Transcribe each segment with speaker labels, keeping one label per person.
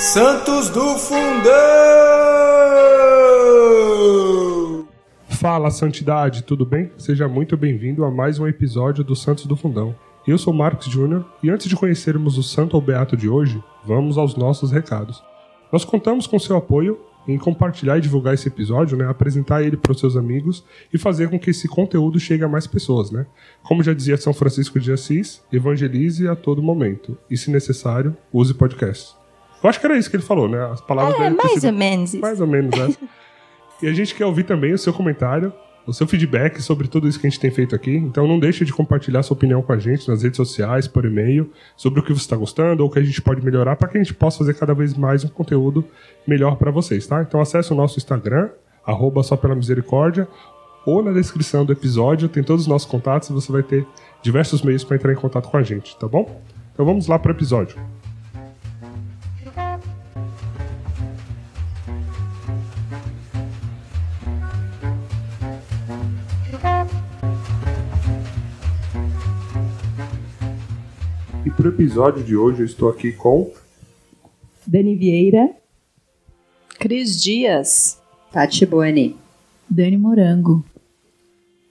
Speaker 1: Santos do Fundão!
Speaker 2: Fala, Santidade, tudo bem? Seja muito bem-vindo a mais um episódio do Santos do Fundão. Eu sou Marcos Júnior e antes de conhecermos o Santo ou Beato de hoje, vamos aos nossos recados. Nós contamos com seu apoio em compartilhar e divulgar esse episódio, né, apresentar ele para os seus amigos e fazer com que esse conteúdo chegue a mais pessoas, né? Como já dizia São Francisco de Assis, evangelize a todo momento e, se necessário, use podcast. Eu acho que era isso que ele falou, né? As palavras
Speaker 3: É,
Speaker 2: dele
Speaker 3: mais
Speaker 2: sido-
Speaker 3: ou menos isso.
Speaker 2: Mais ou menos, né? e a gente quer ouvir também o seu comentário, o seu feedback sobre tudo isso que a gente tem feito aqui. Então não deixe de compartilhar sua opinião com a gente nas redes sociais, por e-mail, sobre o que você está gostando ou o que a gente pode melhorar para que a gente possa fazer cada vez mais um conteúdo melhor para vocês, tá? Então acesse o nosso Instagram, arroba só pela misericórdia, ou na descrição do episódio tem todos os nossos contatos e você vai ter diversos meios para entrar em contato com a gente, tá bom? Então vamos lá para o episódio. Para o episódio de hoje eu estou aqui com
Speaker 4: Dani Vieira,
Speaker 5: Cris Dias.
Speaker 6: Tati Boni.
Speaker 4: Dani Morango.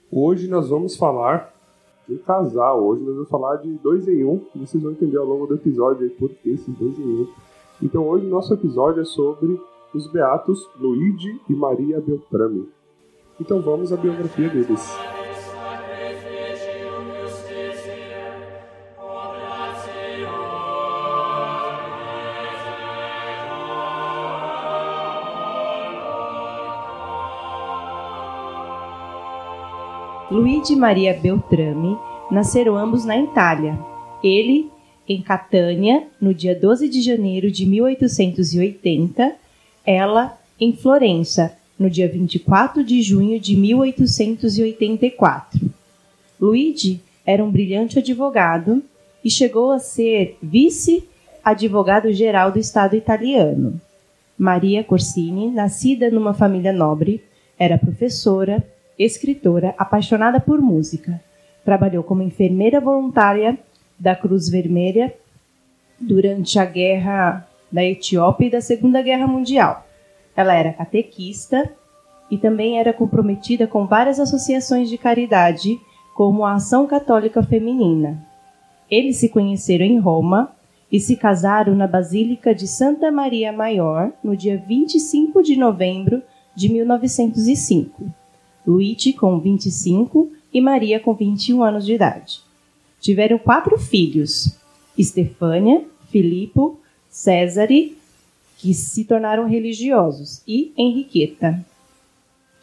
Speaker 2: Hoje nós vamos falar de um casal. Hoje nós vamos falar de dois em um. Vocês vão entender ao longo do episódio aí por que esses dois em um. Então hoje o nosso episódio é sobre os beatos Luigi e Maria Beltrame. Então vamos à biografia deles.
Speaker 4: Luigi Maria Beltrame nasceram ambos na Itália. Ele em Catânia, no dia 12 de janeiro de 1880, ela em Florença, no dia 24 de junho de 1884. Luigi era um brilhante advogado e chegou a ser vice-advogado-geral do Estado italiano. Maria Corsini, nascida numa família nobre, era professora, escritora, apaixonada por música. Trabalhou como enfermeira voluntária da Cruz Vermelha durante a Guerra da Etiópia e da Segunda Guerra Mundial. Ela era catequista e também era comprometida com várias associações de caridade, como a Ação Católica Feminina. Eles se conheceram em Roma e se casaram na Basílica de Santa Maria Maior no dia 25 de novembro de 1905. Luigi com 25 e Maria com 21 anos de idade. Tiveram quatro filhos: Estefânia, Filippo, Césare, que se tornaram religiosos, e Henriqueta.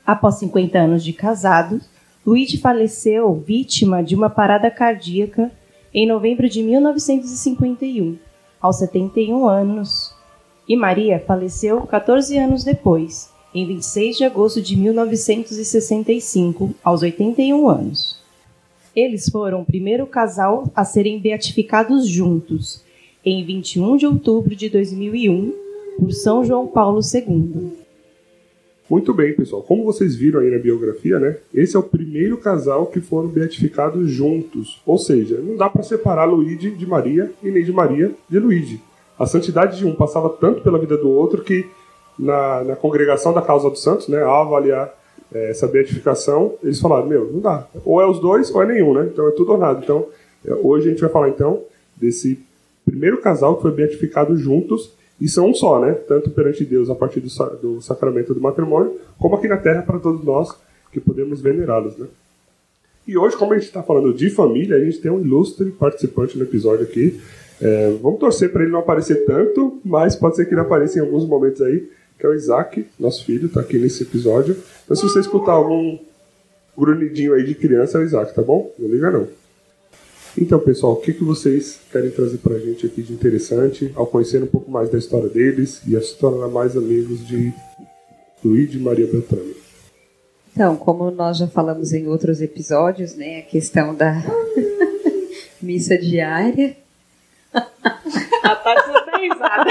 Speaker 4: Após 50 anos de casados, Luigi faleceu vítima de uma parada cardíaca em novembro de 1951, aos 71 anos, e Maria faleceu 14 anos depois, em 26 de agosto de 1965, aos 81 anos. Eles foram o primeiro casal a serem beatificados juntos, em 21 de outubro de 2001, por São João Paulo II.
Speaker 2: Muito bem, pessoal. Como vocês viram aí na biografia, né? Esse é o primeiro casal que foram beatificados juntos. Ou seja, não dá para separar Luigi de Maria e nem de Maria de Luigi. A santidade de um passava tanto pela vida do outro que na, na congregação da causa dos santos, né, ao avaliar eh, essa beatificação, eles falaram, meu, não dá. Ou é os dois ou é nenhum, né? Então é tudo ou nada. Então, eh, hoje a gente vai falar então desse primeiro casal que foi beatificado juntos e são um só, né? Tanto perante Deus a partir do, do sacramento do matrimônio, como aqui na Terra para todos nós que podemos venerá-los, né? E hoje, como a gente está falando de família, a gente tem um ilustre participante no episódio aqui. É, vamos torcer para ele não aparecer tanto, mas pode ser que ele apareça em alguns momentos aí, que é o Isaac, nosso filho, está aqui nesse episódio. Então, se você escutar algum grunhidinho aí de criança, é o Isaac, tá bom? Não liga não. Então, pessoal, o que, que vocês querem trazer pra gente aqui de interessante ao conhecer um pouco mais da história deles e a se tornar mais amigos de Luigi e Maria Beltrame?
Speaker 6: Então, como nós já falamos em outros episódios, né, a questão da missa diária.
Speaker 5: A Tati risada.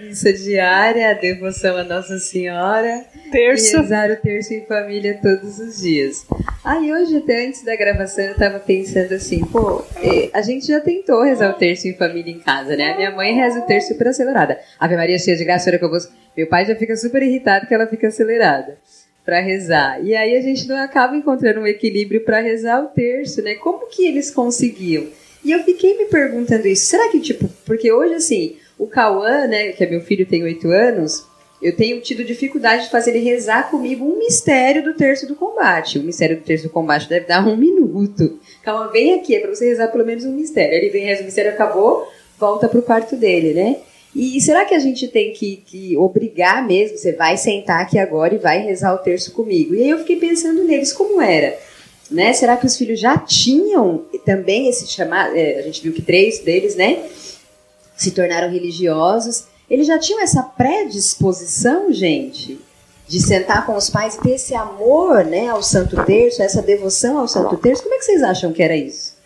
Speaker 6: Missa diária, devoção a Nossa Senhora.
Speaker 5: Terço.
Speaker 6: E rezar o terço em família todos os dias. Aí hoje, até antes da gravação, eu tava pensando assim, pô, eh, a gente já tentou rezar o terço em família em casa, né? A minha mãe reza o terço super acelerada. Ave Maria cheia de graça, ora convosco. Meu pai já fica super irritado que ela fica acelerada para rezar. E aí a gente não acaba encontrando um equilíbrio para rezar o terço, né? Como que eles conseguiam? E eu fiquei me perguntando isso. Será que, tipo, porque hoje, assim, o Cauã, né, que é meu filho, tem oito anos, eu tenho tido dificuldade de fazer ele rezar comigo um mistério do terço do combate. O mistério do terço do combate deve dar um minuto. Cauã, vem aqui, é para você rezar pelo menos um mistério. Ele vem, reza o mistério, acabou, volta pro quarto dele, né? E será que a gente tem que, que, obrigar mesmo? Você vai sentar aqui agora e vai rezar o terço comigo. E aí eu fiquei pensando neles, como era? Né? Será que os filhos já tinham também esse chamado? É, a gente viu que três deles, né, se tornaram religiosos. Eles já tinham essa predisposição, gente, de sentar com os pais e ter esse amor, né, ao Santo Terço, essa devoção ao Santo Terço. Como é que vocês acham que era isso?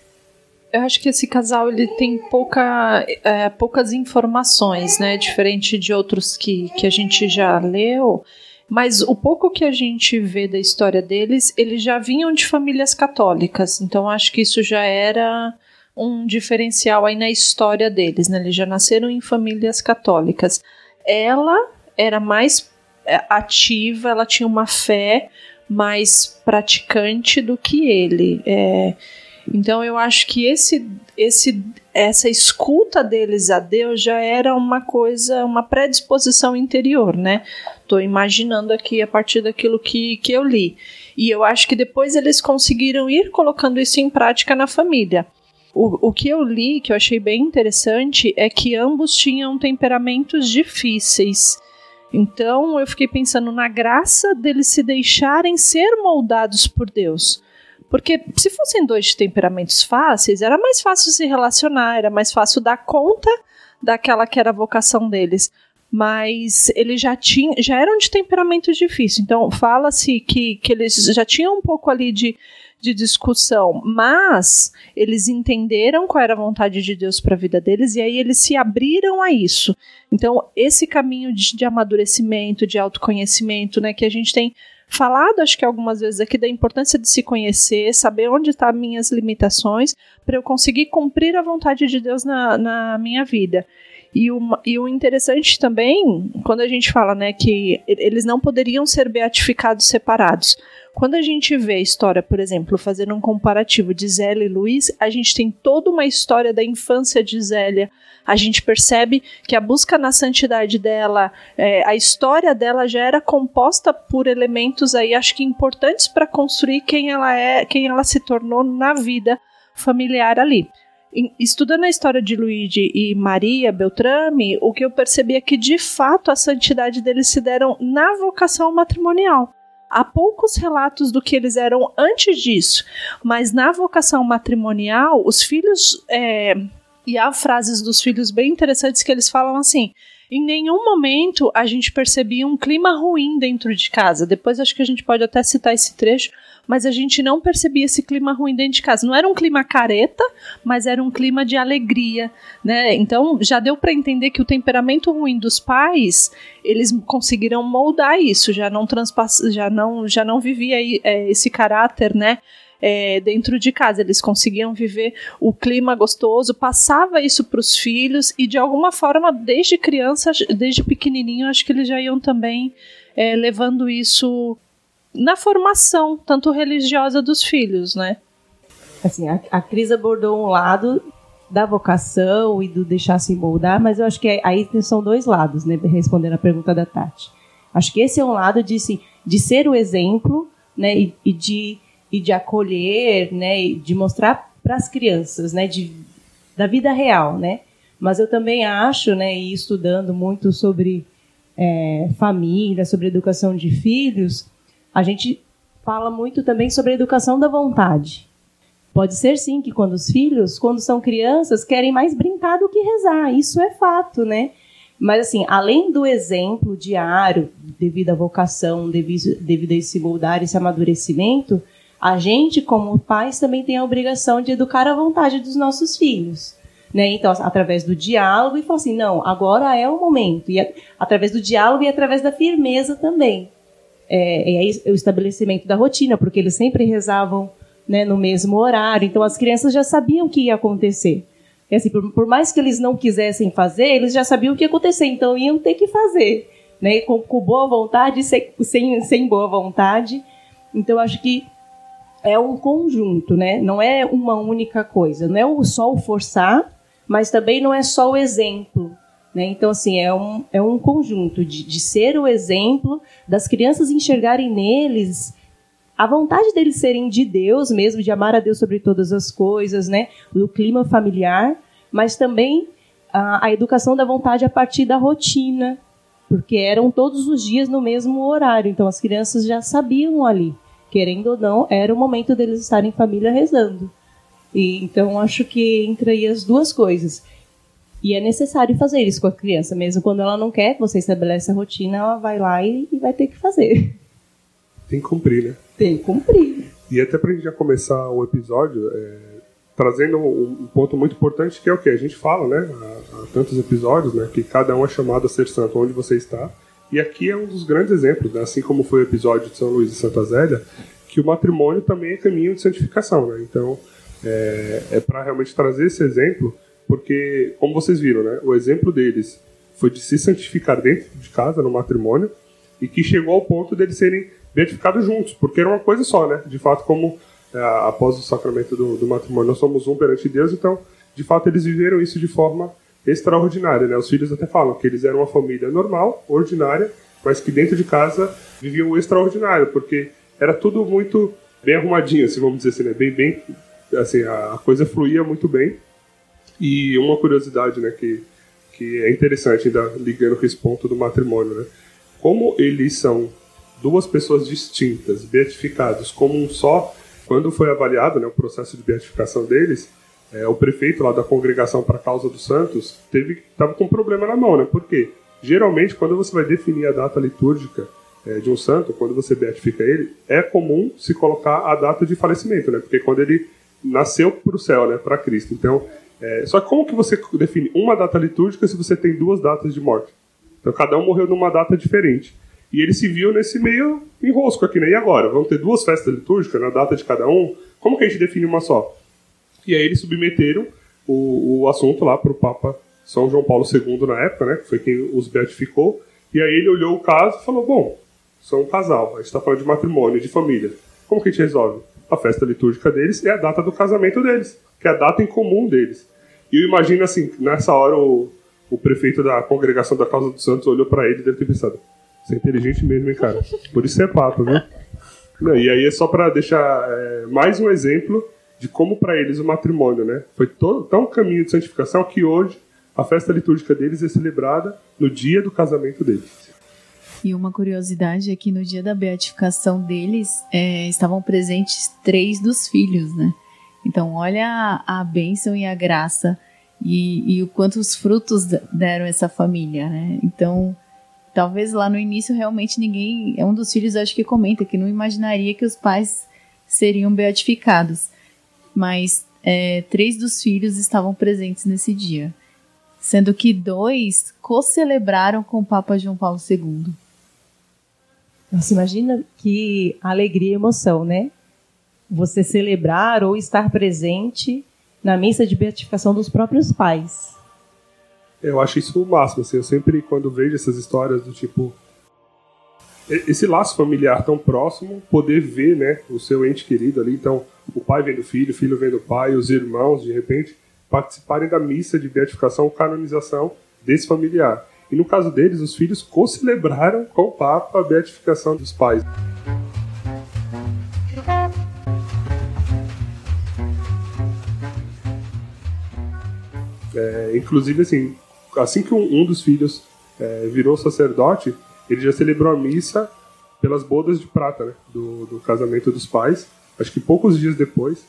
Speaker 5: Eu acho que esse casal ele tem pouca, é, poucas informações, né? Diferente de outros que, que a gente já leu. Mas o pouco que a gente vê da história deles, eles já vinham de famílias católicas. Então acho que isso já era um diferencial aí na história deles, né? Eles já nasceram em famílias católicas. Ela era mais é, ativa, ela tinha uma fé mais praticante do que ele. É, então eu acho que esse, esse, essa escuta deles a Deus já era uma coisa, uma predisposição interior, né? Estou imaginando aqui a partir daquilo que, que eu li. E eu acho que depois eles conseguiram ir colocando isso em prática na família. O, o que eu li, que eu achei bem interessante, é que ambos tinham temperamentos difíceis. Então eu fiquei pensando na graça deles se deixarem ser moldados por Deus. Porque se fossem dois temperamentos fáceis, era mais fácil se relacionar, era mais fácil dar conta daquela que era a vocação deles. Mas eles já tinham, já eram de temperamento difícil. Então fala-se que, que eles já tinham um pouco ali de, de discussão, mas eles entenderam qual era a vontade de Deus para a vida deles e aí eles se abriram a isso. Então, esse caminho de, de amadurecimento, de autoconhecimento, né, que a gente tem falado, acho que algumas vezes aqui, da importância de se conhecer, saber onde estão tá minhas limitações, para eu conseguir cumprir a vontade de Deus na, na minha vida. E o, e o interessante também, quando a gente fala né, que eles não poderiam ser beatificados separados. Quando a gente vê a história, por exemplo, fazendo um comparativo de Zélia e Luiz, a gente tem toda uma história da infância de Zélia, a gente percebe que a busca na santidade dela, é, a história dela já era composta por elementos aí, acho que importantes para construir quem ela é, quem ela se tornou na vida familiar ali. Estudando a história de Luigi e Maria Beltrame, o que eu percebi é que de fato a santidade deles se deram na vocação matrimonial. Há poucos relatos do que eles eram antes disso, mas na vocação matrimonial, os filhos é, e há frases dos filhos bem interessantes que eles falam assim: em nenhum momento a gente percebia um clima ruim dentro de casa. Depois acho que a gente pode até citar esse trecho, mas a gente não percebia esse clima ruim dentro de casa. Não era um clima careta, mas era um clima de alegria, né? Então já deu para entender que o temperamento ruim dos pais, eles conseguiram moldar isso, já não já não já não vivia é, esse caráter, né? É, dentro de casa. Eles conseguiam viver o clima gostoso, passava isso para os filhos e de alguma forma, desde criança, desde pequenininho, acho que eles já iam também é, levando isso na formação, tanto religiosa dos filhos, né?
Speaker 4: Assim, a, a Cris abordou um lado da vocação e do deixar se moldar, mas eu acho que aí são dois lados, né? Respondendo a pergunta da Tati. Acho que esse é um lado de, assim, de ser o exemplo, né? E, e de e de acolher, né, e de mostrar para as crianças, né, de, da vida real, né. Mas eu também acho, né, e estudando muito sobre é, família, sobre educação de filhos, a gente fala muito também sobre a educação da vontade. Pode ser sim que quando os filhos, quando são crianças, querem mais brincar do que rezar. Isso é fato, né? Mas assim, além do exemplo diário, devido à vocação, devido, devido a esse moldar, esse amadurecimento, a gente, como pais, também tem a obrigação de educar a vontade dos nossos filhos. Né? Então, através do diálogo, e falou assim: não, agora é o momento. E através do diálogo e através da firmeza também. É, é o estabelecimento da rotina, porque eles sempre rezavam né, no mesmo horário, então as crianças já sabiam o que ia acontecer. E, assim, por, por, mais que eles não quisessem fazer, eles já sabiam o que ia acontecer, então iam ter que fazer. Né, com, com boa vontade, sem, sem, sem boa vontade. Então, acho que é um conjunto, né? não é uma única coisa. Não é só o forçar, mas também não é só o exemplo. Né? Então, assim, é um, é um conjunto de, de ser o exemplo, das crianças enxergarem neles a vontade deles serem de Deus mesmo, de amar a Deus sobre todas as coisas, né? O clima familiar, mas também a, a, educação da vontade a partir da rotina, porque eram todos os dias no mesmo horário, então as crianças já sabiam ali, querendo ou não, era o momento deles estarem em família rezando. E, então acho que entra aí as duas coisas. E é necessário fazer isso com a criança, mesmo quando ela não quer, você estabelece a rotina, ela vai lá e, e vai ter que fazer.
Speaker 2: Tem que cumprir, né?
Speaker 4: Tem que cumprir.
Speaker 2: E até pra gente já começar o episódio, é, trazendo um, um, ponto muito importante que é o que a gente fala, né? Há, há, tantos episódios, né? Que cada um é chamado a ser santo onde você está. E aqui é um dos grandes exemplos, né? Assim como foi o episódio de São Luís e Santa Zélia, que o matrimônio também é caminho de santificação, né? Então, é, é para realmente trazer esse exemplo, porque, como vocês viram, né? O exemplo deles foi de se santificar dentro de casa, no matrimônio, e que chegou ao ponto deles serem beatificados juntos, porque era uma coisa só, né? De fato, como é, após o sacramento do, do, matrimônio nós somos um perante Deus, então, de fato, eles viveram isso de forma extraordinária, né? Os filhos até falam que eles eram uma família normal, ordinária, mas que dentro de casa viviam o extraordinário, porque era tudo muito bem arrumadinho, assim, vamos dizer assim, né? Bem, bem, assim, a, coisa fluía muito bem. E uma curiosidade, né, que, que é interessante, ainda ligando com esse ponto do matrimônio, né? Como eles são duas pessoas distintas, beatificados como um só, quando foi avaliado né, o processo de beatificação deles, é, o prefeito lá da congregação para a causa dos santos teve estava com um problema na mão, né? Porque geralmente quando você vai definir a data litúrgica é, de um santo, quando você beatifica ele, é comum se colocar a data de falecimento, né? Porque quando ele nasceu para o céu, né? Para Cristo. Então, é, só que como que você define uma data litúrgica se você tem duas datas de morte? Então cada um morreu numa data diferente. E ele se viu nesse meio enrosco aqui, né? E agora? Vamos ter duas festas litúrgicas na data de cada um? Como que a gente define uma só? E aí eles submeteram o, o assunto lá para o Papa São João Paulo II na época, né? Que foi quem os beatificou. E aí ele olhou o caso e falou: bom, são um casal, a gente está falando de matrimônio, de família. Como que a gente resolve? A festa litúrgica deles é a data do casamento deles, que é a data em comum deles. E eu imagino assim, nessa hora o, o prefeito da congregação da Causa dos Santos olhou para ele e deve ter pensado: você é inteligente mesmo, hein, cara? Por isso é papa, viu? Não, e aí é só para deixar é, mais um exemplo de como para eles o matrimônio, né? Foi todo, tão caminho de santificação que hoje a festa litúrgica deles é celebrada no dia do casamento deles.
Speaker 3: E uma curiosidade é que no dia da beatificação deles é, estavam presentes três dos filhos, né? Então olha a, a bênção e a graça e, e o quanto os frutos deram essa família, né? Então talvez lá no início realmente ninguém. É um dos filhos, acho que comenta que não imaginaria que os pais seriam beatificados. Mas é, três dos filhos estavam presentes nesse dia. Sendo que dois co-celebraram com o Papa João Paulo II.
Speaker 4: Você imagina que alegria e emoção, né? Você celebrar ou estar presente na missa de beatificação dos próprios pais.
Speaker 2: Eu acho isso o máximo, assim, eu sempre, quando vejo essas histórias do tipo. Esse laço familiar tão próximo, poder ver, né, o seu ente querido ali, então, o pai vendo o filho, o filho vendo o pai, os irmãos, de repente, participarem da missa de beatificação ou canonização desse familiar. E no caso deles, os filhos co-celebraram com o Papa a beatificação dos pais. É, inclusive, assim, assim que um, um dos filhos é, virou sacerdote, ele já celebrou a missa pelas bodas de prata, né, do, do, casamento dos pais. Acho que poucos dias depois.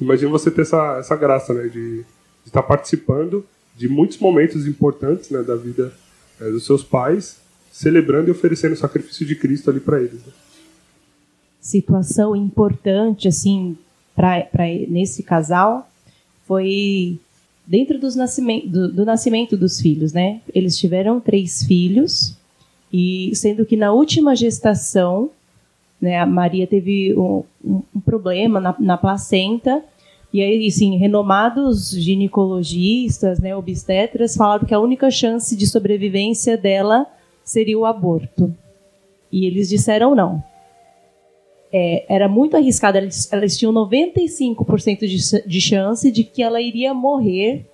Speaker 2: Imagina você ter essa, essa graça, né, de, de estar participando de muitos momentos importantes, né, da vida é, dos seus pais, celebrando e oferecendo o sacrifício de Cristo ali para eles. Né.
Speaker 4: Situação importante, assim, para nesse casal foi dentro dos nascimento, do, do nascimento dos filhos, né? Eles tiveram três filhos e sendo que na última gestação, né, a Maria teve um, um, problema na, na placenta e aí, sim, renomados ginecologistas, né, obstetras, falaram que a única chance de sobrevivência dela seria o aborto. E eles disseram não. É, era muito arriscado, elas, elas tinham 95% de, de chance de que ela iria morrer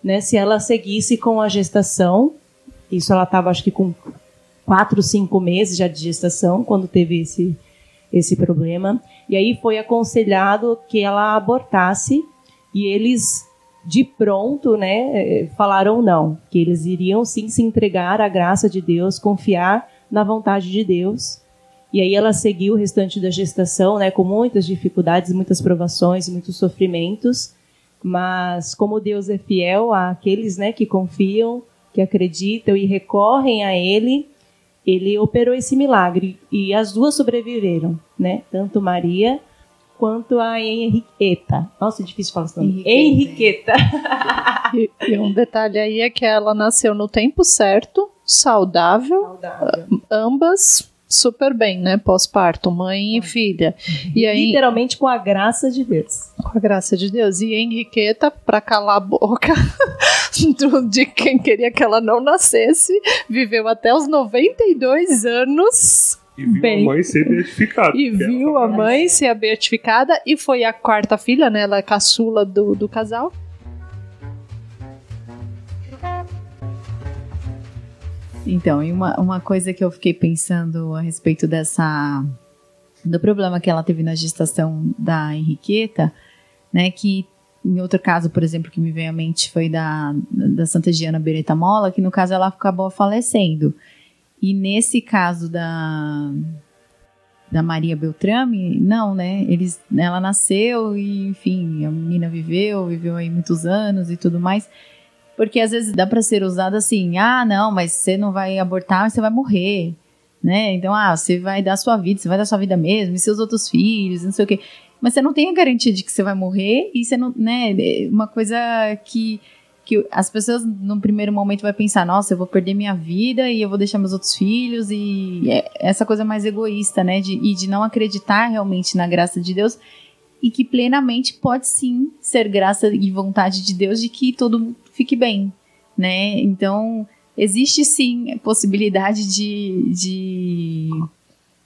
Speaker 4: né, se ela seguisse com a gestação. Isso ela estava, acho que, com 4, 5 meses já de gestação, quando teve esse, esse problema. E aí foi aconselhado que ela abortasse e eles de pronto, né, falaram não, que eles iriam sim se entregar à graça de Deus, confiar na vontade de Deus. E aí ela seguiu o restante da gestação, né, com muitas dificuldades, muitas provações, muitos sofrimentos, mas como Deus é fiel àqueles, né, que confiam, que acreditam e recorrem a ele, ele operou esse milagre e as duas sobreviveram, né? Tanto Maria quanto a Henriqueta. Nossa, é difícil falar esse nome. Henriqueta.
Speaker 5: e, e, um detalhe aí é que ela nasceu no tempo certo, saudável, saudável. ambas super bem, né? Pós-parto, mãe e filha.
Speaker 4: E aí, Literalmente com a graça de Deus.
Speaker 5: Com a graça de Deus. E Henriqueta, para calar a boca de quem queria que ela não nascesse, viveu até os 92 anos.
Speaker 2: E viu Bem, a mãe ser beatificada.
Speaker 5: E viu a mãe ser beatificada e foi a quarta filha, né? Ela é caçula do, do casal.
Speaker 3: Então, e uma, uma coisa que eu fiquei pensando a respeito dessa. do problema que ela teve na gestação da Henriqueta, né? Que em outro caso, por exemplo, que me veio à mente foi da, da Santa Giana Beretta Mola, que no caso ela acabou falecendo. E nesse caso da da Maria Beltrame, não, né? Eles, ela nasceu e, enfim, a menina viveu, viveu aí muitos anos e tudo mais. Porque às vezes dá para ser usado assim: ah, não, mas você não vai abortar, você vai morrer. Né? Então, ah, você vai dar sua vida, você vai dar sua vida mesmo, e seus outros filhos, não sei o quê. Mas você não tem a garantia de que você vai morrer, e você não, né? É uma coisa que, que as pessoas, no primeiro momento, vai pensar: nossa, eu vou perder minha vida e eu vou deixar meus outros filhos, e é essa coisa mais egoísta, né? De, e de não acreditar realmente na graça de Deus e que plenamente pode sim ser graça e vontade de Deus de que todo fique bem, né? Então, existe sim possibilidade de, de,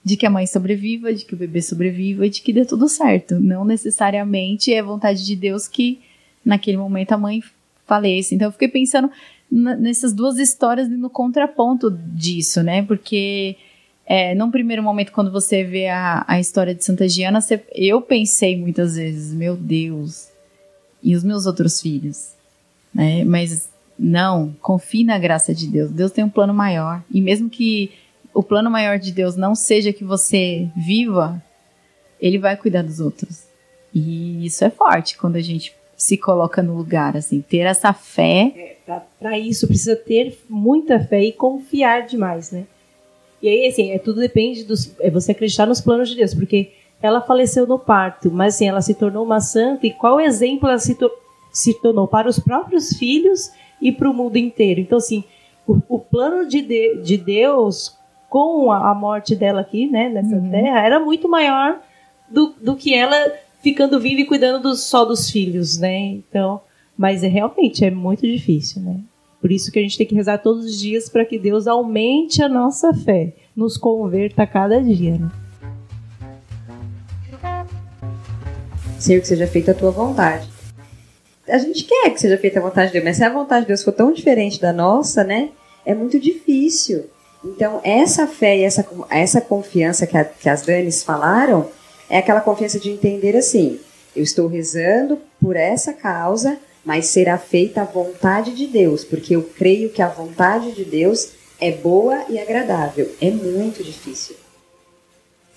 Speaker 3: de que a mãe sobreviva, de que o bebê sobreviva e de que dê tudo certo. Não necessariamente é vontade de Deus que naquele momento a mãe faleça. Então, eu fiquei pensando nessas duas histórias no contraponto disso, né? Porque é, num primeiro momento, quando você vê a, a história de Santa Giana, você, eu pensei muitas vezes, meu Deus, e os meus outros filhos? Né? Mas não, confie na graça de Deus. Deus tem um plano maior. E mesmo que o plano maior de Deus não seja que você viva, ele vai cuidar dos outros. E isso é forte quando a gente se coloca no lugar, assim, ter essa fé.
Speaker 4: É, Para isso precisa ter muita fé e confiar demais, né? E aí, assim, é, tudo depende dos. É você acreditar nos planos de Deus, porque ela faleceu no parto, mas assim, ela se tornou uma santa, e qual exemplo ela se tornou? se tornou para os próprios filhos e para o mundo inteiro. Então, assim, o, o plano de, de, de, Deus com a, a, morte dela aqui, né, nessa uhum. terra, era muito maior do, do que ela ficando viva e cuidando do, só dos filhos, né? Então, mas é realmente é muito difícil, né? Por isso que a gente tem que rezar todos os dias para que Deus aumente a nossa fé, nos converta a cada dia, né?
Speaker 6: Senhor, que seja feita a tua vontade a gente quer que seja feita a vontade de Deus, mas se a vontade de Deus for tão diferente da nossa, né, é muito difícil. Então, essa fé e essa, essa confiança que, a, que as Danis falaram, é aquela confiança de entender assim: eu estou rezando por essa causa, mas será feita a vontade de Deus, porque eu creio que a vontade de Deus é boa e agradável. É muito difícil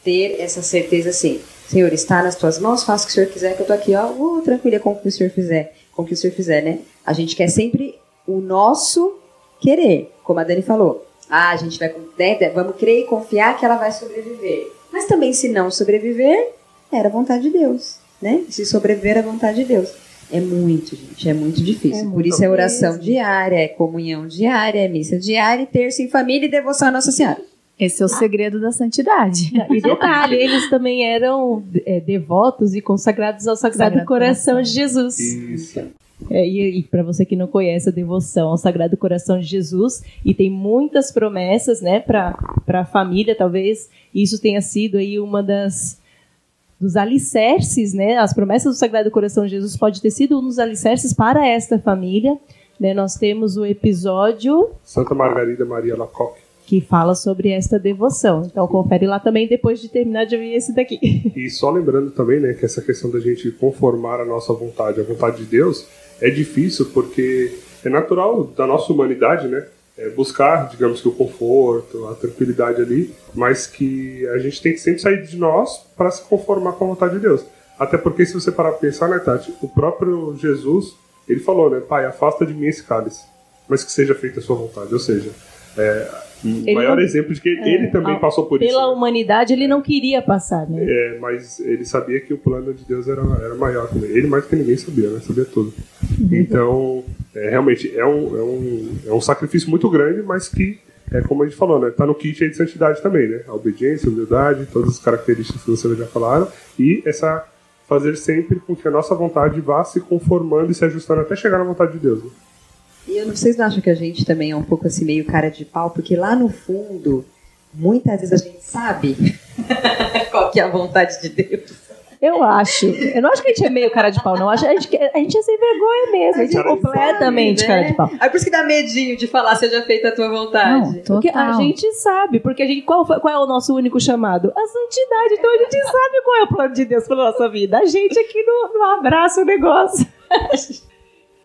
Speaker 6: ter essa certeza assim. Senhor, está nas tuas mãos, faça o que o Senhor quiser, que eu estou aqui, ó, uh, tranquila com o que o Senhor fizer com o que o senhor fizer, né? A gente quer sempre o nosso querer, como a Dani falou. Ah, a gente vai, né, vamos crer e confiar que ela vai sobreviver. Mas também, se não sobreviver, era vontade de Deus, né? Se sobreviver, a vontade de Deus. É muito, gente, é muito difícil.
Speaker 4: É
Speaker 6: Por
Speaker 4: muito
Speaker 6: isso é oração
Speaker 4: mesmo.
Speaker 6: diária, é comunhão diária, é missa diária, terça em família e devoção à Nossa Senhora.
Speaker 3: Esse é o segredo da santidade.
Speaker 4: E detalhe, eles também eram é, devotos e consagrados ao Sagrado,
Speaker 3: Sagrado
Speaker 4: Coração,
Speaker 3: Coração.
Speaker 4: de Jesus.
Speaker 2: Isso.
Speaker 4: É, e para você que não conhece a devoção ao Sagrado Coração de Jesus, e tem muitas promessas né, para a família, talvez isso tenha sido aí uma das dos alicerces, né? As promessas do Sagrado Coração de Jesus pode ter sido um dos alicerces para esta família. Né? Nós temos o episódio
Speaker 2: Santa Margarida Maria Lacoque.
Speaker 4: que fala sobre esta devoção. Então confere lá também depois de terminar de ouvir esse daqui.
Speaker 2: E só lembrando também, né, que essa questão da gente conformar a nossa vontade à vontade de Deus é difícil porque é natural da nossa humanidade, né, é buscar, digamos que o conforto, a tranquilidade ali, mas que a gente tem que sempre sair de nós para se conformar com a vontade de Deus. Até porque se você parar para pensar, né, Tati, o próprio Jesus, ele falou, né, Pai, afasta de mim esse cálice, mas que seja feita a sua vontade. Ou seja, é, o maior
Speaker 4: não-
Speaker 2: exemplo de que ele também passou por isso.
Speaker 4: Pela
Speaker 2: né?
Speaker 4: humanidade, ele não queria passar, né?
Speaker 2: É, mas ele sabia que o plano de Deus era, era maior também. Ele mais que ninguém sabia, né? Sabia tudo. Então, é, realmente, é um, é, um, é um sacrifício muito grande, mas que, é como a gente falou, né? Tá no kit aí de santidade também, né? A obediência, a humildade, todas as características que vocês já falaram. E essa fazer sempre com que a nossa vontade vá se conformando e se ajustando até chegar na vontade de Deus. Né?
Speaker 6: E eu não, vocês não acham que a gente também é um pouco assim, meio cara de pau? Porque lá no fundo, muitas vezes a gente sabe qual que é a vontade de Deus.
Speaker 4: Eu acho. Eu não acho que a gente é meio cara de pau, não. A gente, a gente é sem vergonha mesmo. A gente é completamente
Speaker 6: né?
Speaker 4: cara de pau.
Speaker 6: Aí por isso que dá medinho de falar seja feita a tua vontade.
Speaker 3: Não,
Speaker 4: Porque a gente sabe, porque a gente, qual, foi- qual é o nosso único chamado? A santidade. Então a gente sabe qual é o plano de Deus pela nossa vida. A gente aqui não, não abraça o negócio.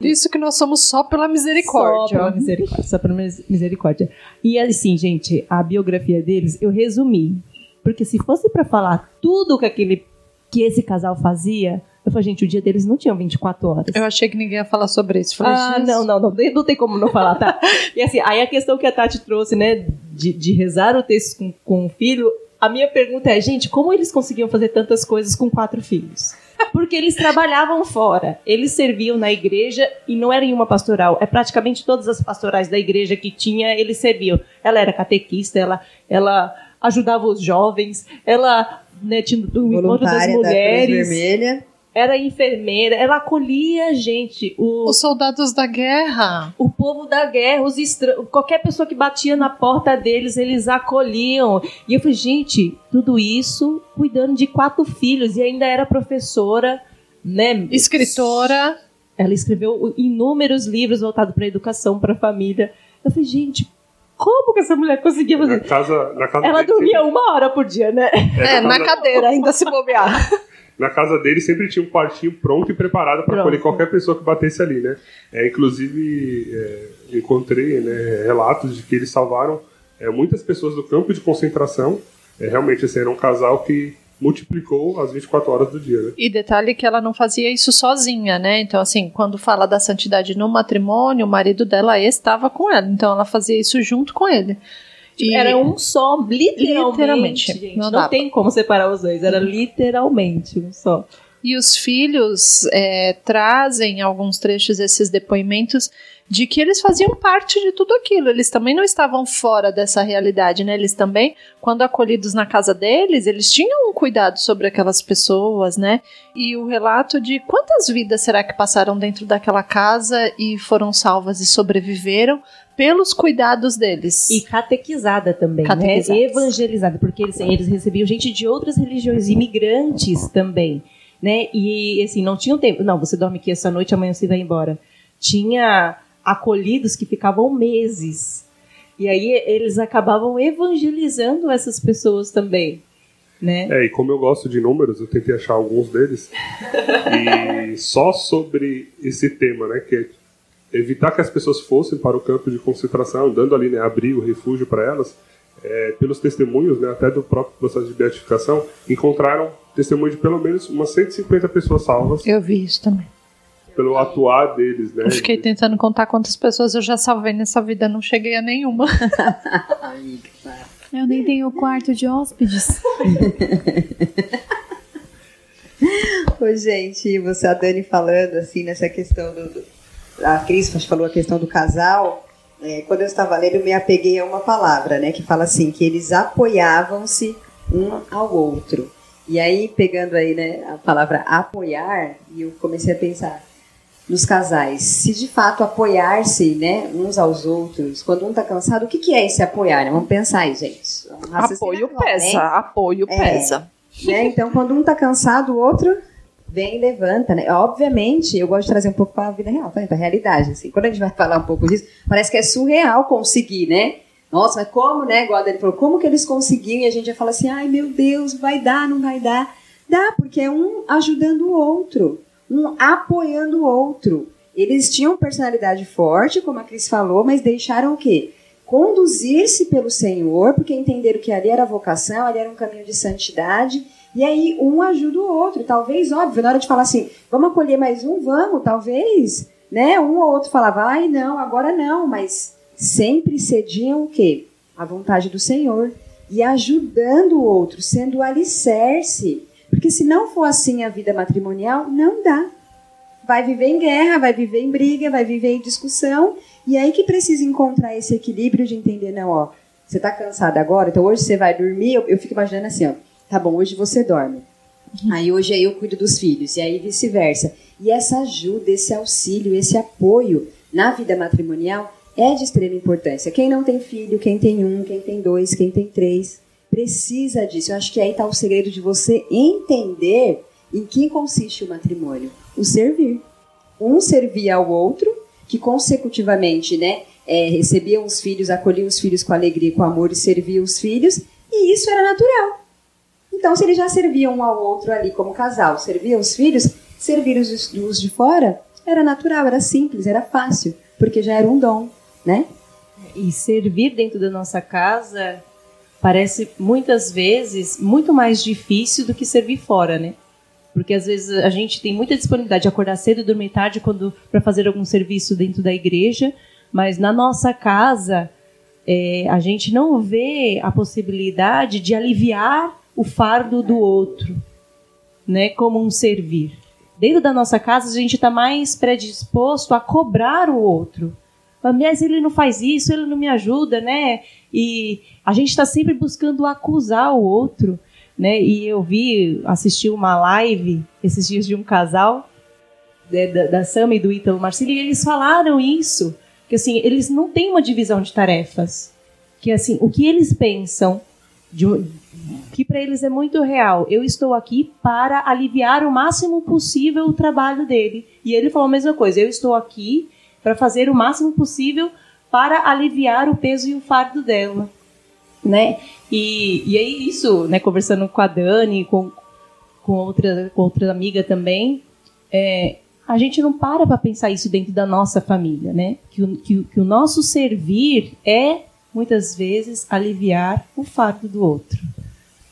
Speaker 5: Isso que nós somos só pela misericórdia.
Speaker 4: Só pela misericórdia. Só pela mis- misericórdia. E assim, gente, a biografia deles eu resumi. Porque se fosse pra falar tudo que, aquele, que esse casal fazia, eu falei, gente, o dia deles não tinha 24 horas.
Speaker 5: Eu achei que ninguém ia falar sobre isso. Falei,
Speaker 4: Ah,
Speaker 5: Jesus.
Speaker 4: não, não, não, não tem como não falar, tá? e assim, aí a questão que a Tati trouxe, né, de, de rezar o texto com, com o filho, a minha pergunta é, gente, como eles conseguiam fazer tantas coisas com quatro filhos? Porque eles trabalhavam fora, eles serviam na igreja e não era em uma pastoral, é praticamente todas as pastorais da igreja que tinha, eles serviam. Ela era catequista, ela, ela ajudava os jovens, ela né, tinha o encontro das
Speaker 6: Voluntária da Cruz
Speaker 4: mulheres,
Speaker 6: Vermelha.
Speaker 4: Era enfermeira, ela acolhia a gente, o,
Speaker 5: Os soldados da guerra.
Speaker 4: o povo da guerra, os estra... qualquer pessoa que batia na porta deles, eles acolhiam. E eu falei, gente, tudo isso cuidando de quatro filhos e ainda era professora, né?
Speaker 5: Escritora.
Speaker 4: Ela escreveu inúmeros livros voltados para a educação, para a família. Eu falei, gente, como que essa mulher conseguia
Speaker 2: Na
Speaker 4: fazer?
Speaker 2: casa, na casa
Speaker 4: Ela dormia uma hora por dia, né?
Speaker 5: É,
Speaker 2: na
Speaker 5: na
Speaker 2: casa-
Speaker 5: cadeira, ainda se bobear.
Speaker 2: Na casa dele sempre tinha um quartinho pronto e preparado para acolher qualquer pessoa que batesse ali, né? É, inclusive, é, encontrei né, relatos de que eles salvaram é, muitas pessoas do campo de concentração. É, realmente, assim, era um casal que multiplicou as 24 horas do dia, né?
Speaker 5: E detalhe que ela não fazia isso sozinha, né? Então, assim, quando fala da santidade no matrimônio, o marido dela estava com ela. Então, ela fazia isso junto com ele. E-
Speaker 4: Era um só, literalmente.
Speaker 5: Literalmente,
Speaker 4: gente.
Speaker 5: não
Speaker 4: Não, tem como separar os dois. Era literalmente um só.
Speaker 5: E os filhos é, trazem alguns trechos desses depoimentos de que eles faziam parte de tudo aquilo. Eles também não estavam fora dessa realidade, né? Eles também, quando acolhidos na casa deles, eles tinham um cuidado sobre aquelas pessoas, né? E o relato de quantas vidas será que passaram dentro daquela casa e foram salvas e sobreviveram pelos cuidados deles.
Speaker 4: E catequizada também, né? Evangelizada, porque eles, eles recebiam gente de outras religiões, imigrantes também, né? E assim, não tinham tempo. Não, você dorme aqui essa noite, amanhã você vai embora. Tinha acolhidos que ficavam meses. E aí eles acabavam evangelizando essas pessoas também, né?
Speaker 2: É, e como eu gosto de números, eu tentei achar alguns deles. e só sobre esse tema, né, que é evitar que as pessoas fossem para o campo de concentração, dando ali, né, abrigo, refúgio para elas, é, pelos testemunhos, né, até do próprio processo de beatificação, encontraram testemunho de pelo menos umas 150 pessoas salvas
Speaker 5: Eu vi isso também.
Speaker 2: pelo atuar deles, né?
Speaker 5: Eu fiquei tentando contar quantas pessoas eu já salvei nessa vida, não cheguei a nenhuma.
Speaker 3: Eu nem tenho quarto de hóspedes.
Speaker 6: Ô, gente, você, a Dani falando assim nessa questão do. do a Cris falou a questão do casal. É, quando eu estava lendo, eu me apeguei a uma palavra, né? Que fala assim, que eles apoiavam-se um ao outro. E aí, pegando aí, né, a palavra apoiar, e eu comecei a pensar nos casais, se de fato apoiar-se, né, uns aos outros, quando um tá cansado, o que, que é esse apoiar? Vamos pensar aí, gente.
Speaker 5: Apoio pesa, né? apoio é, pesa.
Speaker 6: Né? Então, quando um tá cansado, o outro vem e levanta, né? Obviamente, eu gosto de trazer um pouco para a vida real, para a realidade, assim. Quando a gente vai falar um pouco disso, parece que é surreal conseguir, né? Nossa, mas como, né? Igual ele falou, como que eles conseguiam? E a gente já fala assim, ai meu Deus, vai dar, não vai dar. Dá, porque é um ajudando o outro, um apoiando o outro. Eles tinham personalidade forte, como a Cris falou, mas deixaram o quê? Conduzir-se pelo Senhor, porque entenderam que ali era vocação, ali era um caminho de santidade, e aí um ajuda o outro. Talvez, óbvio, na hora de falar assim, vamos acolher mais um, vamos, talvez, né? Um ou outro falava, ai não, agora não, mas sempre cediam o quê? A vontade do Senhor. E ajudando o outro, sendo o alicerce. Porque se não for assim a vida matrimonial, não dá. Vai viver em guerra, vai viver em briga, vai viver em discussão. E aí que precisa encontrar esse equilíbrio de entender, não, ó, você tá cansada agora, então hoje você vai dormir, eu, eu fico imaginando assim, ó, tá bom, hoje você dorme. Uhum. Aí hoje aí eu cuido dos filhos, e aí vice-versa. E essa ajuda, esse auxílio, esse apoio na vida matrimonial é de extrema importância. Quem não tem filho, quem tem um, quem tem dois, quem tem três, precisa disso. Eu acho que aí está o segredo de você entender em que consiste o matrimônio. O servir. Um servia ao outro, que consecutivamente né, é, recebiam os filhos, acolhiam os filhos com alegria, com amor e serviam os filhos, e isso era natural. Então, se eles já serviam um ao outro ali como casal, serviam os filhos, servir os, os de fora era natural, era simples, era fácil, porque já era um dom né?
Speaker 4: E servir dentro da nossa casa parece muitas vezes muito mais difícil do que servir fora, né? Porque às vezes a gente tem muita disponibilidade de acordar cedo e dormir tarde quando para fazer algum serviço dentro da igreja, mas na nossa casa é, a gente não vê a possibilidade de aliviar o fardo do outro, né? Como um servir. Dentro da nossa casa a gente está mais predisposto a cobrar o outro mas ele não faz isso, ele não me ajuda, né? E a gente está sempre buscando acusar o outro, né? E eu vi, assisti uma live esses dias de um casal né, da, da Sam e do Ítalo Marcílio, e eles falaram isso, que assim, eles não têm uma divisão de tarefas, que assim, o que eles pensam de, que para eles é muito real. Eu estou aqui para aliviar o máximo possível o trabalho dele. E ele falou a mesma coisa. Eu estou aqui para fazer o máximo possível para aliviar o peso e o fardo dela, né? E, e aí isso, né? Conversando com a Dani, com, com outra com outra amiga também, é, a gente não para para pensar isso dentro da nossa família, né? Que o, que, que o nosso servir é muitas vezes aliviar o fardo do outro,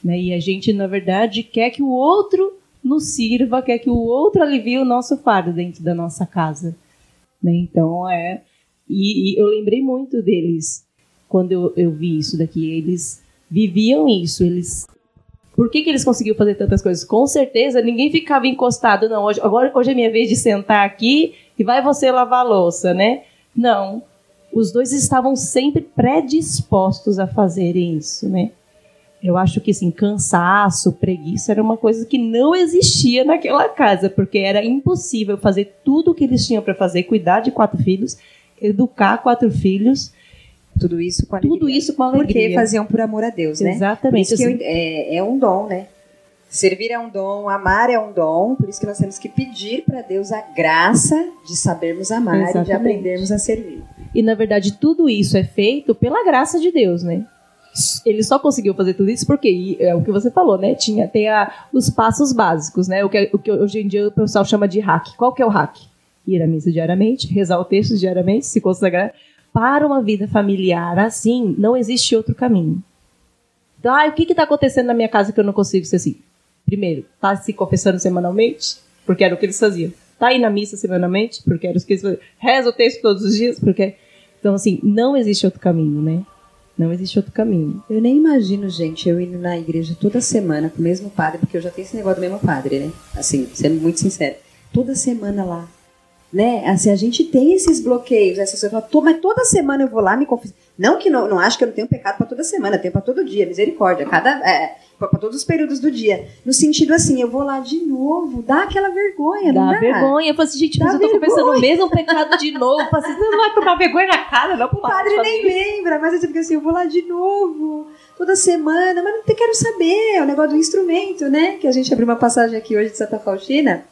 Speaker 4: né? E a gente na verdade quer que o outro nos sirva, quer que o outro alivie o nosso fardo dentro da nossa casa. Né? Então é. E, e, eu lembrei muito deles quando eu, eu vi isso daqui. Eles viviam isso, eles. Por que, que eles conseguiam fazer tantas coisas? Com certeza ninguém ficava encostado, não. Hoje, agora, hoje é minha vez de sentar aqui e vai você lavar a louça, né? Não. Os dois estavam sempre predispostos a fazerem isso, né? Eu acho que assim, cansaço, preguiça era uma coisa que não existia naquela casa, porque era impossível fazer tudo o que eles tinham para fazer, cuidar de quatro filhos, educar quatro filhos,
Speaker 6: tudo isso com alegria.
Speaker 4: Tudo isso com alegria.
Speaker 6: Porque faziam por amor a Deus, né?
Speaker 4: Exatamente.
Speaker 6: Assim. Eu, é, é um dom, né? Servir é um dom, amar é um dom, por isso que nós temos que pedir para Deus a graça de sabermos amar Exatamente. e de aprendermos a servir.
Speaker 4: E na verdade tudo isso é feito pela graça de Deus, né? ele só conseguiu fazer tudo isso porque é o que você falou, né? Tinha tem a, os passos básicos, né? O que, o que hoje em dia o pessoal chama de hack. Qual que é o hack? Ir à missa diariamente, rezar o texto diariamente, se consagrar. Para uma vida familiar assim, não existe outro caminho. Então, ah, o que está acontecendo na minha casa que eu não consigo ser assim? Primeiro, tá se confessando semanalmente, porque era o que eles faziam. Tá aí na missa semanalmente, porque era o que. Reza o texto todos os dias, porque. Então, assim, não existe outro caminho, né? Não existe outro caminho.
Speaker 6: Eu nem imagino, gente, eu indo na igreja toda semana com o mesmo padre, porque eu já tenho esse negócio do mesmo padre, né? Assim, sendo muito sincero. Toda semana lá. Né? Assim, a gente tem esses bloqueios, essas coisas. Mas toda semana eu vou lá me confessar. Não que não, não acho que eu não tenho pecado para toda semana, tenho para todo dia, misericórdia, cada é, para todos os períodos do dia. No sentido assim, eu vou lá de novo, dá aquela vergonha,
Speaker 4: dá
Speaker 6: não dá?
Speaker 4: vergonha. Eu falo assim, gente, mas eu tô confessando o mesmo pecado de novo. Eu assim, não vai tomar vergonha na cara, não.
Speaker 6: O padre nem lembra, mas eu digo assim, eu vou lá de novo, toda semana, mas não quero saber, é o negócio do instrumento, né? Que a gente abriu uma passagem aqui hoje de Santa Faustina,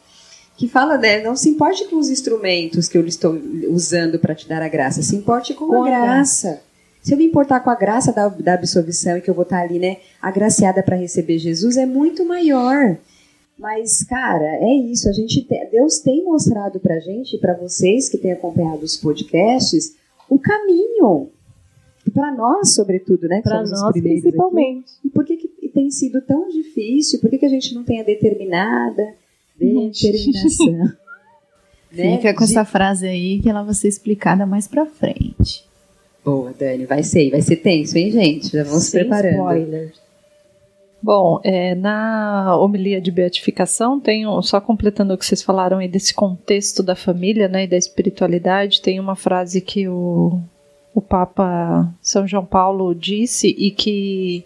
Speaker 6: que fala, né, não se importe com os instrumentos que eu estou usando para te dar a graça, se importe com, com a graça. Se eu me importar com a graça da, da absolvição e que eu vou estar ali, né, agraciada para receber Jesus, é muito maior. Mas, cara, é isso. A gente tem, Deus tem mostrado para gente, para vocês que têm acompanhado os podcasts, o caminho. Para nós, sobretudo, né?
Speaker 4: Para nós, principalmente.
Speaker 6: Aqui. E por que, que tem sido tão difícil? Por que, que a gente não tem a determinada determinação?
Speaker 3: né? Fica com De... essa frase aí que ela vai ser explicada mais para frente.
Speaker 6: Boa, Dani, vai ser, vai ser tenso, hein, gente? Já vamos se preparando.
Speaker 5: Spoilers. Bom, é, na homilia de beatificação, tem um, só completando o que vocês falaram aí desse contexto da família né, e da espiritualidade, tem uma frase que o, o Papa São João Paulo disse e que,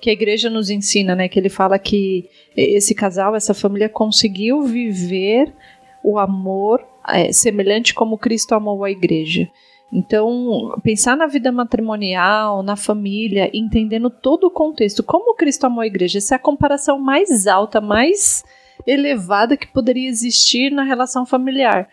Speaker 5: que a igreja nos ensina, né? Que ele fala que esse casal, essa família conseguiu viver o amor é, semelhante como Cristo amou a igreja. Então, pensar na vida matrimonial, na família, entendendo todo o contexto, como Cristo amou a igreja, essa é a comparação mais alta, mais elevada que poderia existir na relação familiar.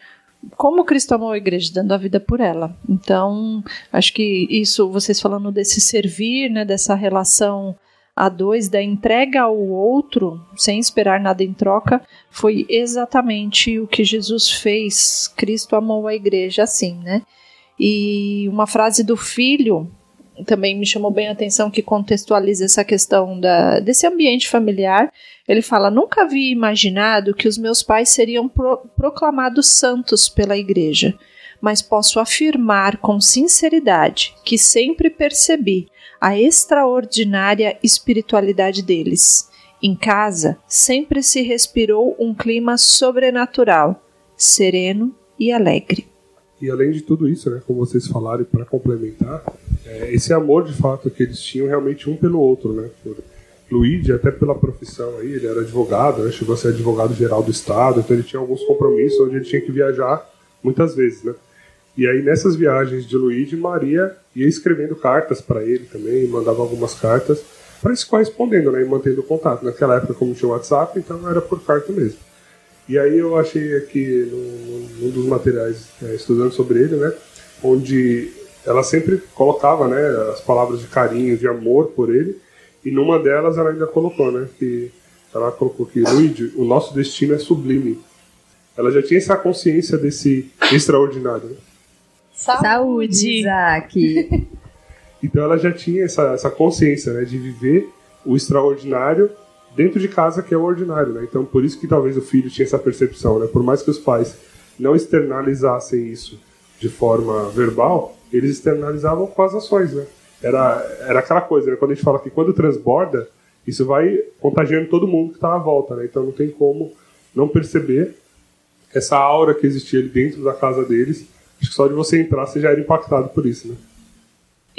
Speaker 5: Como Cristo amou a igreja, dando a vida por ela. Então, acho que isso, vocês falando desse servir, né, dessa relação a dois, da entrega ao outro, sem esperar nada em troca, foi exatamente o que Jesus fez. Cristo amou a igreja assim, né? E uma frase do filho também me chamou bem a atenção que contextualiza essa questão da, desse ambiente familiar. Ele fala: Nunca havia imaginado que os meus pais seriam pro, proclamados santos pela igreja, mas posso afirmar com sinceridade que sempre percebi a extraordinária espiritualidade deles. Em casa, sempre se respirou um clima sobrenatural, sereno e alegre.
Speaker 2: E além de tudo isso, né, como vocês falaram, para complementar, é, esse amor de fato que eles tinham realmente um pelo outro, né? Por Luigi, até pela profissão aí, ele era advogado, né, chegou a ser advogado geral do estado, então ele tinha alguns compromissos onde ele tinha que viajar muitas vezes, né? E aí nessas viagens de Luigi, Maria ia escrevendo cartas para ele também, mandava algumas cartas para se correspondendo, né, e mantendo contato. Naquela época, como tinha WhatsApp, então era por carta mesmo. E aí eu achei aqui num, num dos materiais é, estudando sobre ele, né, onde ela sempre colocava, né, as palavras de carinho, de amor por ele, e numa delas ela ainda colocou, né, que ela colocou que Luigi, o nosso destino é sublime. Ela já tinha essa consciência desse extraordinário. Né?
Speaker 6: Saúde, Isaac.
Speaker 2: então ela já tinha essa, essa consciência, né, de viver o extraordinário dentro de casa que é o ordinário, né? Então por isso que talvez o filho tinha essa percepção, né? Por mais que os pais não externalizassem isso de forma verbal, eles externalizavam com as ações, né? Era, era aquela coisa, né? Quando a gente fala que quando transborda, isso vai contagiando todo mundo que está à volta, né? Então não tem como não perceber essa aura que existia ali dentro da casa deles. Acho que só de você entrar você já era impactado por isso, né?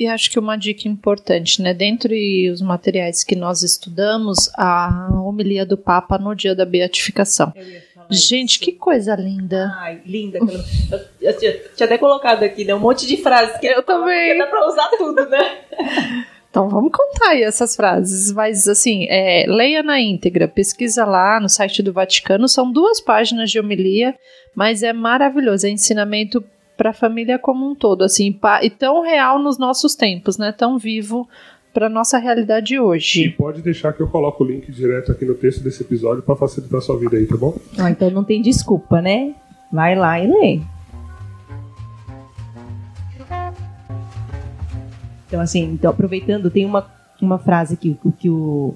Speaker 5: E acho que uma dica importante, né? Dentre os materiais que nós estudamos, a homilia do Papa no dia da beatificação. Gente, isso. que coisa linda.
Speaker 4: Ai, linda. Eu, eu, tinha, tinha até colocado aqui, né? Um monte de frases que
Speaker 5: eu também.
Speaker 4: Dá pra usar tudo, né?
Speaker 5: Então vamos contar aí essas frases, mas assim, é, leia na íntegra, pesquisa lá no site do Vaticano, são duas páginas de homilia, mas é maravilhoso, é ensinamento para a família como um todo, assim, e tão real nos nossos tempos, né? Tão vivo para nossa realidade hoje.
Speaker 2: E pode deixar que eu coloco o link direto aqui no texto desse episódio para facilitar a sua vida aí, tá bom?
Speaker 4: Ah, então não tem desculpa, né? Vai lá e lê. Então, assim, então, aproveitando, tem uma, uma frase que, que o,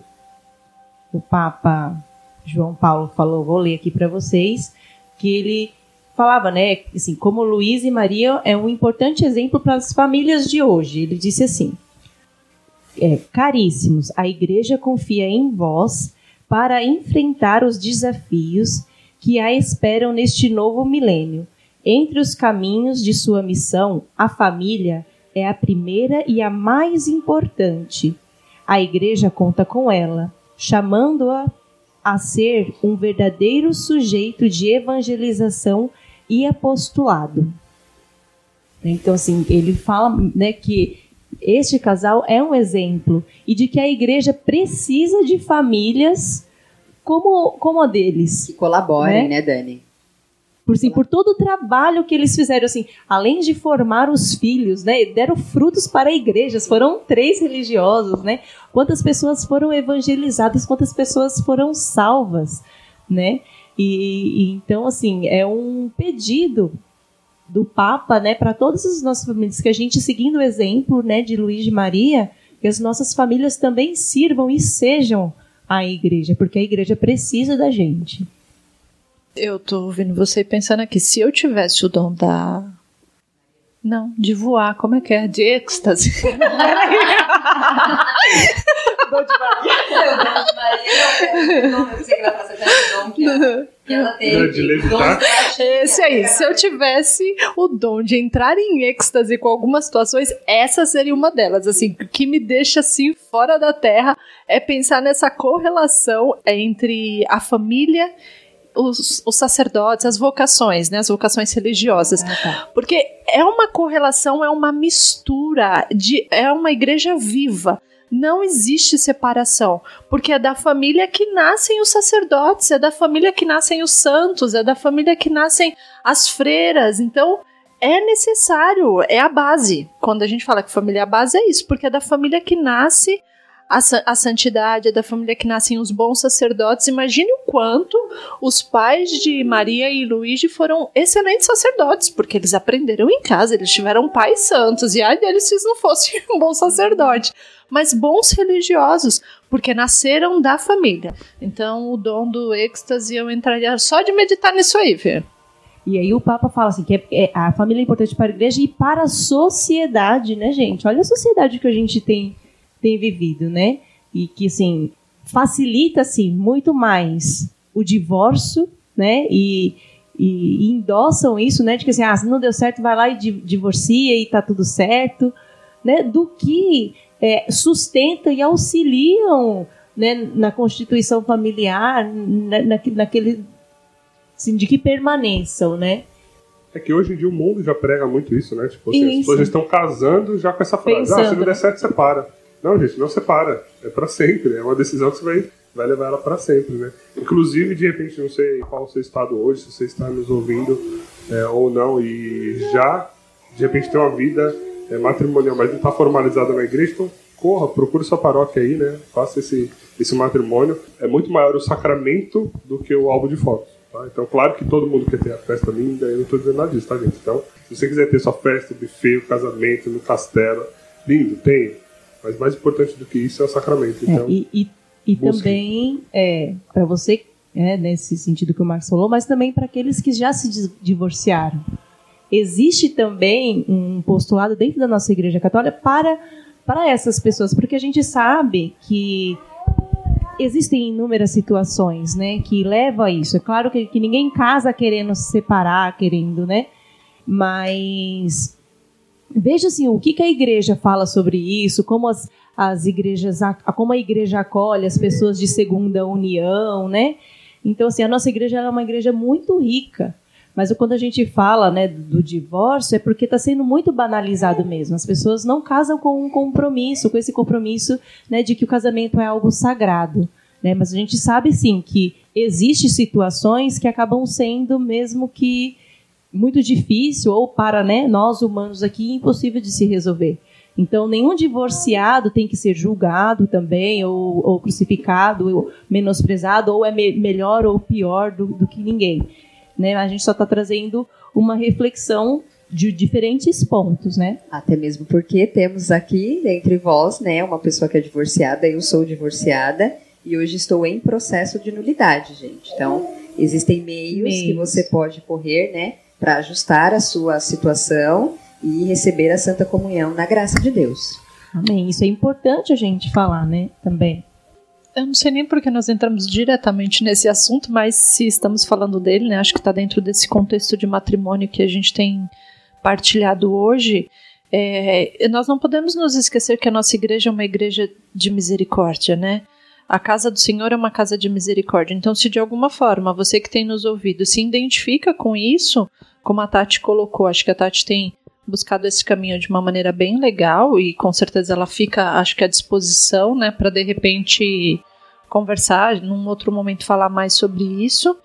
Speaker 4: o Papa João Paulo falou, vou ler aqui para vocês, que ele falava, né, assim, como Luiz e Maria é um importante exemplo para as famílias de hoje. Ele disse assim: é, caríssimos, a igreja confia em vós para enfrentar os desafios que a esperam neste novo milênio. Entre os caminhos de sua missão, a família é a primeira e a mais importante. A igreja conta com ela, chamando-a a ser um verdadeiro sujeito de evangelização e apostolado. Então, assim, ele fala né, que este casal é um exemplo e de que a igreja precisa de famílias como, como a deles.
Speaker 6: Que colaborem, né, né Dani?
Speaker 4: Por, sim, por todo o trabalho que eles fizeram, assim, além de formar os filhos, né, deram frutos para igrejas, foram três religiosos, né? Quantas pessoas foram evangelizadas, quantas pessoas foram salvas, né? E, e então, assim, é um pedido do Papa, né, para todas as nossas famílias, que a gente, seguindo o exemplo, né, de Luiz de Maria, que as nossas famílias também sirvam e sejam a igreja, porque a igreja precisa da gente.
Speaker 5: Eu tô ouvindo você pensando aqui, se eu tivesse o dom da. Não, de voar, como é que é? De êxtase.
Speaker 6: dom de Maria. O dom de Maria não é que ela dom que ela, que ela tem.
Speaker 2: De levitar.
Speaker 5: Esse aí, se eu tivesse o dom de entrar em êxtase com algumas situações, essa seria uma delas. Assim, o que me deixa assim fora da terra é pensar nessa correlação entre a família os, os, sacerdotes, as vocações, né, as vocações religiosas. Ah, tá. Porque é uma correlação, é uma mistura, de, é uma igreja viva não existe separação, porque é da família que nascem os sacerdotes, é da família que nascem os santos, é da família que nascem as freiras. Então, é necessário, é a base. Quando a gente fala que família é a base, é isso, porque é da família que nasce a, a santidade, é da família que nascem os bons sacerdotes. Imagine o quanto os pais de Maria e Luigi foram excelentes sacerdotes, porque eles aprenderam em casa, eles tiveram pais santos, e ai deles se não fossem um bom sacerdote mas bons religiosos, porque nasceram da família. Então, o dom do êxtase, eu entraria só de meditar nisso aí, Fê.
Speaker 4: E aí o Papa fala assim que é, é, a família é importante para a igreja e para a sociedade, né, gente? Olha a sociedade que a gente tem, tem vivido, né? E que, assim, facilita, assim, muito mais o divórcio, né? E, e, e endossam isso, né? De que, assim, ah, se não deu certo, vai lá e divorcia e tá tudo certo, né? Do que é, sustentam e auxiliam né, na constituição familiar, na, na, naquele. Assim, de que permaneçam, né?
Speaker 2: É que hoje em dia o mundo já prega muito isso, né? Tipo, assim, as pessoas estão casando já com essa frase: Pensando, ah, se não der certo, separa. Não, gente, não separa. É para sempre. É uma decisão que você vai, vai levar ela para sempre, né? Inclusive, de repente, não sei qual o seu estado hoje, se você está nos ouvindo é, ou não, e já, de repente, tem uma vida é, matrimonial, mas não está formalizada na igreja, então corra, procure sua paróquia aí, né? Faça esse, esse matrimônio. É muito maior o sacramento do que o álbum de fotos. Tá? Então, claro que todo mundo quer ter a festa linda, eu não estou dizendo nada disso, tá, gente? Então, se você quiser ter sua festa, buffet, casamento no castelo, lindo, tem. Mas mais importante do que isso é o sacramento. É, então,
Speaker 4: é, e, e, e também, é, para você, é, nesse sentido que o Marcos falou, mas também para aqueles que já se divorciaram existe também um postulado dentro da nossa Igreja Católica para, para essas pessoas, porque a gente sabe que existem inúmeras situações né, que levam a isso. É claro que, que ninguém casa querendo se separar, querendo, né? Mas veja assim, o que, que a igreja fala sobre isso, como as, as igrejas, como a igreja acolhe as pessoas de segunda união, né? Então, assim, a nossa igreja é uma igreja muito rica mas quando a gente fala né, do divórcio, é porque está sendo muito banalizado mesmo. As pessoas não casam com um compromisso, com esse compromisso né, de que o casamento é algo sagrado. Né? Mas a gente sabe sim que existem situações que acabam sendo mesmo que muito difícil, ou para né, nós humanos aqui, impossível de se resolver. Então, nenhum divorciado tem que ser julgado também, ou, ou crucificado, ou menosprezado, ou é me melhor ou pior do, do que ninguém. Né? A gente só está trazendo uma reflexão de diferentes pontos, né?
Speaker 6: Até mesmo porque temos aqui entre vós, né, uma pessoa que é divorciada, eu sou divorciada e hoje estou em processo de nulidade, gente. Então, existem meios, meios. que você pode correr, né, para ajustar a sua situação e receber a santa comunhão na graça de Deus.
Speaker 4: Amém. Isso é importante a gente falar, né? Também.
Speaker 5: Eu não sei nem porque nós entramos diretamente nesse assunto, mas se estamos falando dele, né, acho que está dentro desse contexto de matrimônio que a gente tem partilhado hoje. É, nós não podemos nos esquecer que a nossa igreja é uma igreja de misericórdia, né? A casa do Senhor é uma casa de misericórdia. Então, se de alguma forma você que tem nos ouvido se identifica com isso, como a Tati colocou, acho que a Tati tem buscado esse caminho de uma maneira bem legal e com certeza ela fica, acho que à disposição, né, para de repente conversar, num outro momento falar mais sobre isso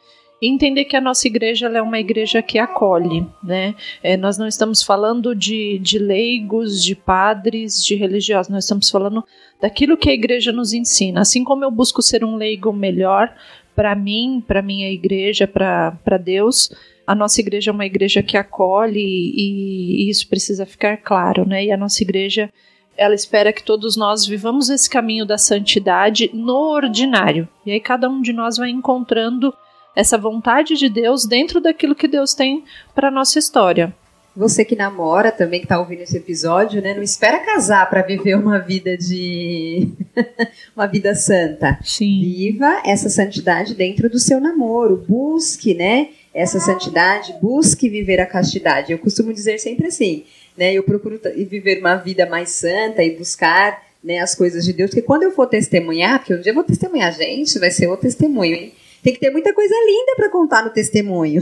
Speaker 5: entender que a nossa igreja é uma igreja que acolhe, né? É, nós não estamos falando de, de leigos, de padres, de religiosos, nós estamos falando daquilo que a igreja nos ensina. Assim como eu busco ser um leigo melhor para mim, para minha igreja, para Deus, a nossa igreja é uma igreja que acolhe e, e, isso precisa ficar claro, né? E a nossa igreja ela espera que todos nós vivamos esse caminho da santidade no ordinário. E aí cada um de nós vai encontrando essa vontade de Deus dentro daquilo que Deus tem para nossa história.
Speaker 6: Você que namora também, que está ouvindo esse episódio, né? Não espera casar para viver uma vida de. uma vida santa.
Speaker 5: Sim.
Speaker 6: Viva essa santidade dentro do seu namoro. Busque, né? essa santidade, busque viver a castidade. Eu costumo dizer sempre assim, né? Eu procuro viver uma vida mais santa e buscar né, as coisas de Deus, porque quando eu for testemunhar, porque um dia eu vou testemunhar, gente, vai ser o testemunho, hein? Tem que ter muita coisa linda para contar no testemunho.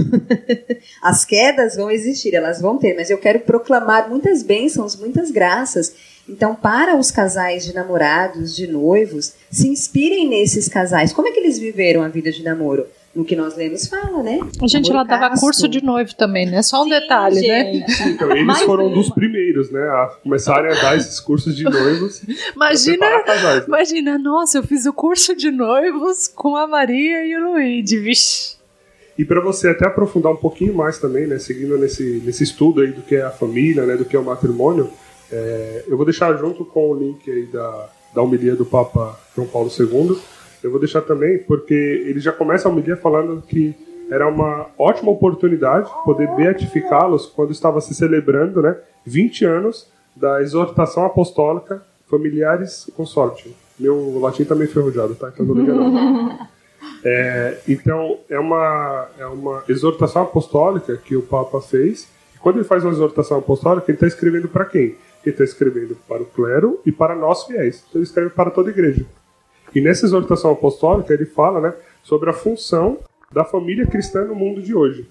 Speaker 6: As quedas vão existir, elas vão ter, mas eu quero proclamar muitas bênçãos, muitas graças. Então, para os casais de namorados, de noivos, se inspirem nesses casais. Como é que eles viveram a vida de namoro? No que nós lemos fala, né?
Speaker 5: A gente, ela dava curso de noivo também, né? Só um Sim, detalhe, né?
Speaker 2: gente. né? Então, eles Mas, foram dos primeiros, né? A começarem a dar esses cursos de noivos.
Speaker 5: Imagina, casais, né? imagina, nossa, eu fiz o curso de noivos com a Maria e o Luigi, vixe.
Speaker 2: E para você até aprofundar um pouquinho mais também, né, seguindo nesse, nesse estudo aí do que é a família, né, do que é o matrimônio, é, eu vou deixar junto com o link aí da, da homilia do Papa João Paulo II, eu vou deixar também, porque ele já começa a homilia falando que era uma ótima oportunidade poder beatificá-los quando estava se celebrando né, 20 anos da exortação apostólica Familiares Consortium. Meu latim está meio enferrujado, tá? Então não liga não. É, então, é uma, é uma exortação apostólica que o Papa fez. E quando ele faz uma exortação apostólica, ele está escrevendo para quem? Ele está escrevendo para o clero e para nós fiéis. Então, ele escreve para toda a igreja. E nessa exortação apostólica ele fala né, sobre a função da família cristã no mundo de hoje.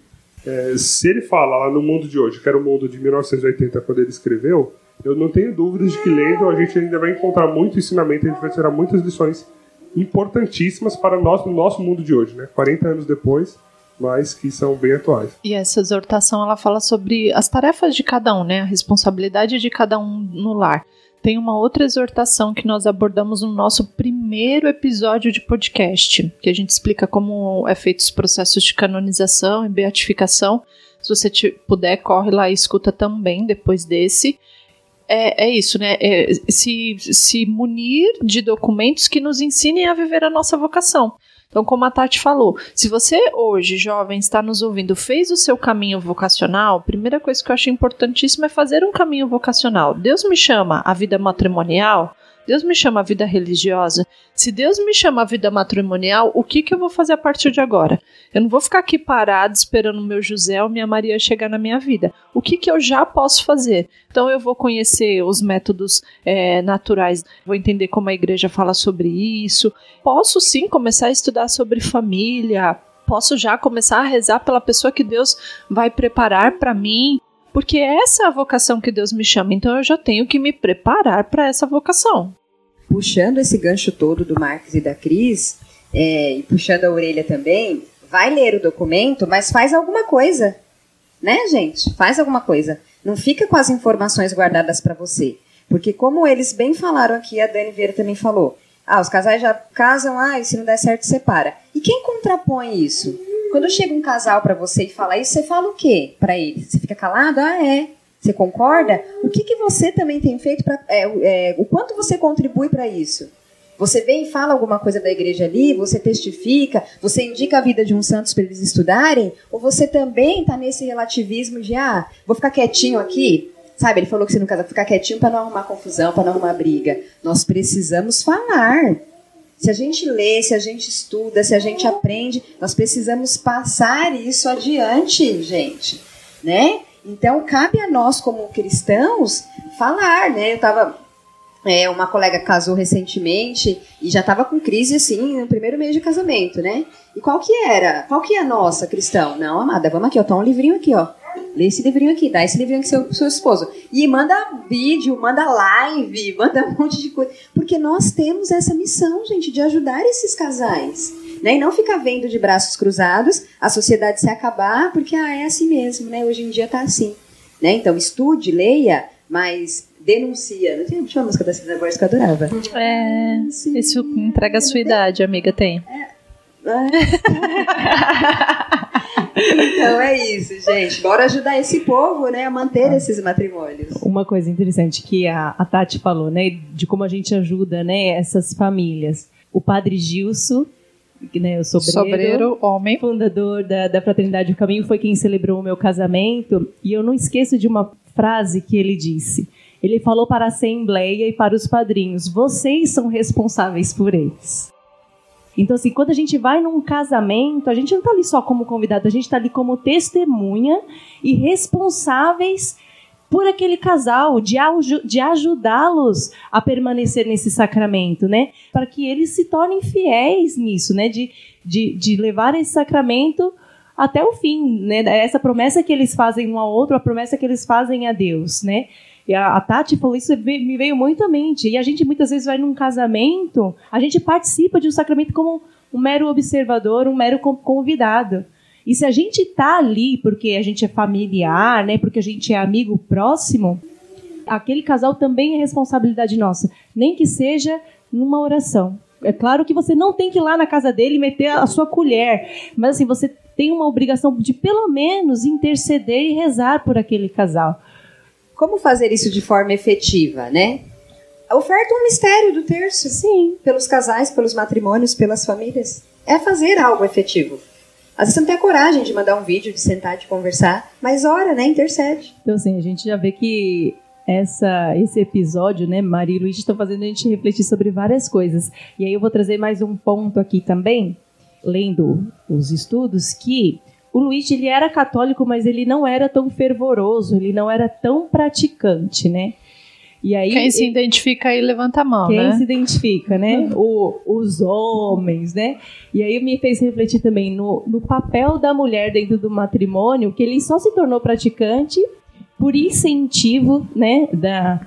Speaker 2: É, se ele fala lá no mundo de hoje, que era o mundo de 1980 quando ele escreveu, eu não tenho dúvidas de que lendo a gente ainda vai encontrar muito ensinamento, a gente vai tirar muitas lições importantíssimas para nós no nosso mundo de hoje, né? 40 anos depois, mas que são bem atuais.
Speaker 5: E essa exortação ela fala sobre as tarefas de cada um, né? A responsabilidade de cada um no lar tem uma outra exortação que nós abordamos no nosso primeiro episódio de podcast, que a gente explica como é feito os processos de canonização e beatificação. Se você puder, corre lá e escuta também depois desse. É, é isso, né? É, se, se munir de documentos que nos ensinem a viver a nossa vocação. Então, como a Tati falou, se você hoje, jovem, está nos ouvindo, fez o seu caminho vocacional, a primeira coisa que eu acho importantíssima é fazer um caminho vocacional. Deus me chama à vida matrimonial, Deus me chama a vida religiosa. Se Deus me chama a vida matrimonial, o que, que eu vou fazer a partir de agora? Eu não vou ficar aqui parado esperando o meu José ou minha Maria chegar na minha vida. O que, que eu já posso fazer? Então eu vou conhecer os métodos é, naturais, vou entender como a igreja fala sobre isso. Posso sim começar a estudar sobre família. Posso já começar a rezar pela pessoa que Deus vai preparar para mim porque essa é a vocação que Deus me chama, então eu já tenho que me preparar para essa vocação.
Speaker 6: Puxando esse gancho todo do Marcos e da Cris, é, e puxando a orelha também, vai ler o documento, mas faz alguma coisa. Né, gente? Faz alguma coisa. Não fica com as informações guardadas para você. Porque, como eles bem falaram aqui, a Dani Vieira também falou: ah, os casais já casam, ah, e se não der certo, separa. E quem contrapõe isso? Quando chega um casal para você e fala isso, você fala o quê para ele? Você fica calado? Ah, é. Você concorda? O que, que você também tem feito para. É, é, o quanto você contribui para isso? Você vem e fala alguma coisa da igreja ali, você testifica, você indica a vida de um santos para eles estudarem, ou você também está nesse relativismo de, ah, vou ficar quietinho aqui, Sabe, ele falou que você não casa ficar quietinho para não arrumar confusão, para não arrumar briga. Nós precisamos falar. Se a gente lê, se a gente estuda, se a gente aprende, nós precisamos passar isso adiante, gente, né? Então cabe a nós como cristãos falar, né? Eu tava é, uma colega casou recentemente e já estava com crise assim no primeiro mês de casamento, né? E qual que era? Qual que é a nossa cristão? Não, amada, vamos aqui, ó, tá um livrinho aqui, ó. Lê esse livrinho aqui, dá esse livrinho aqui seu, seu esposo. E manda vídeo, manda live, manda um monte de coisa. Porque nós temos essa missão, gente, de ajudar esses casais. Né? E não ficar vendo de braços cruzados a sociedade se acabar, porque ah, é assim mesmo, né? Hoje em dia tá assim. Né? Então estude, leia, mas denuncia. Não tinha, tinha uma música da Cida Borges que eu adorava.
Speaker 5: É, isso entrega a sua idade, amiga, tem. É.
Speaker 6: então é isso, gente. Bora ajudar esse povo, né, a manter ah. esses matrimônios.
Speaker 4: Uma coisa interessante que a, a Tati falou, né, de como a gente ajuda, né, essas famílias. O padre Gilson, né, o sobreiro,
Speaker 5: sobreiro homem,
Speaker 4: fundador da, da Fraternidade do Caminho, foi quem celebrou o meu casamento. E eu não esqueço de uma frase que ele disse. Ele falou para a Assembleia e para os padrinhos: vocês são responsáveis por eles. Então, assim, quando a gente vai num casamento, a gente não está ali só como convidado, a gente está ali como testemunha e responsáveis por aquele casal, de, de ajudá-los a permanecer nesse sacramento, né? Para que eles se tornem fiéis nisso, né? De, de, de levar esse sacramento até o fim, né? Essa promessa que eles fazem um ao outro, a promessa que eles fazem a Deus, né? E a, a Tati falou isso, me veio muito à mente. E a gente muitas vezes vai num casamento, a gente participa de um sacramento como um mero observador, um mero convidado. E se a gente está ali porque a gente é familiar, né, porque a gente é amigo próximo, aquele casal também é responsabilidade nossa, nem que seja numa oração. É claro que você não tem que ir lá na casa dele meter a sua colher, mas assim, você tem uma obrigação de pelo menos interceder e rezar por aquele casal.
Speaker 6: Como fazer isso de forma efetiva, né? Oferta um mistério do terço.
Speaker 4: Sim.
Speaker 6: Pelos casais, pelos matrimônios, pelas famílias. É fazer algo efetivo. Às vezes você não tem a coragem de mandar um vídeo, de sentar, de conversar, mas ora, né? Intercede.
Speaker 4: Então, assim, a gente já vê que essa, esse episódio, né, Maria e Luiz estão fazendo a gente refletir sobre várias coisas. E aí eu vou trazer mais um ponto aqui também, lendo os estudos, que o Luiz ele era católico, mas ele não era tão fervoroso, ele não era tão praticante, né?
Speaker 5: E aí, quem se ele, identifica aí levanta a mão,
Speaker 4: quem
Speaker 5: né?
Speaker 4: Quem se identifica, né? O, os homens, né? E aí me fez refletir também no, no papel da mulher dentro do matrimônio, que ele só se tornou praticante por incentivo, né, da,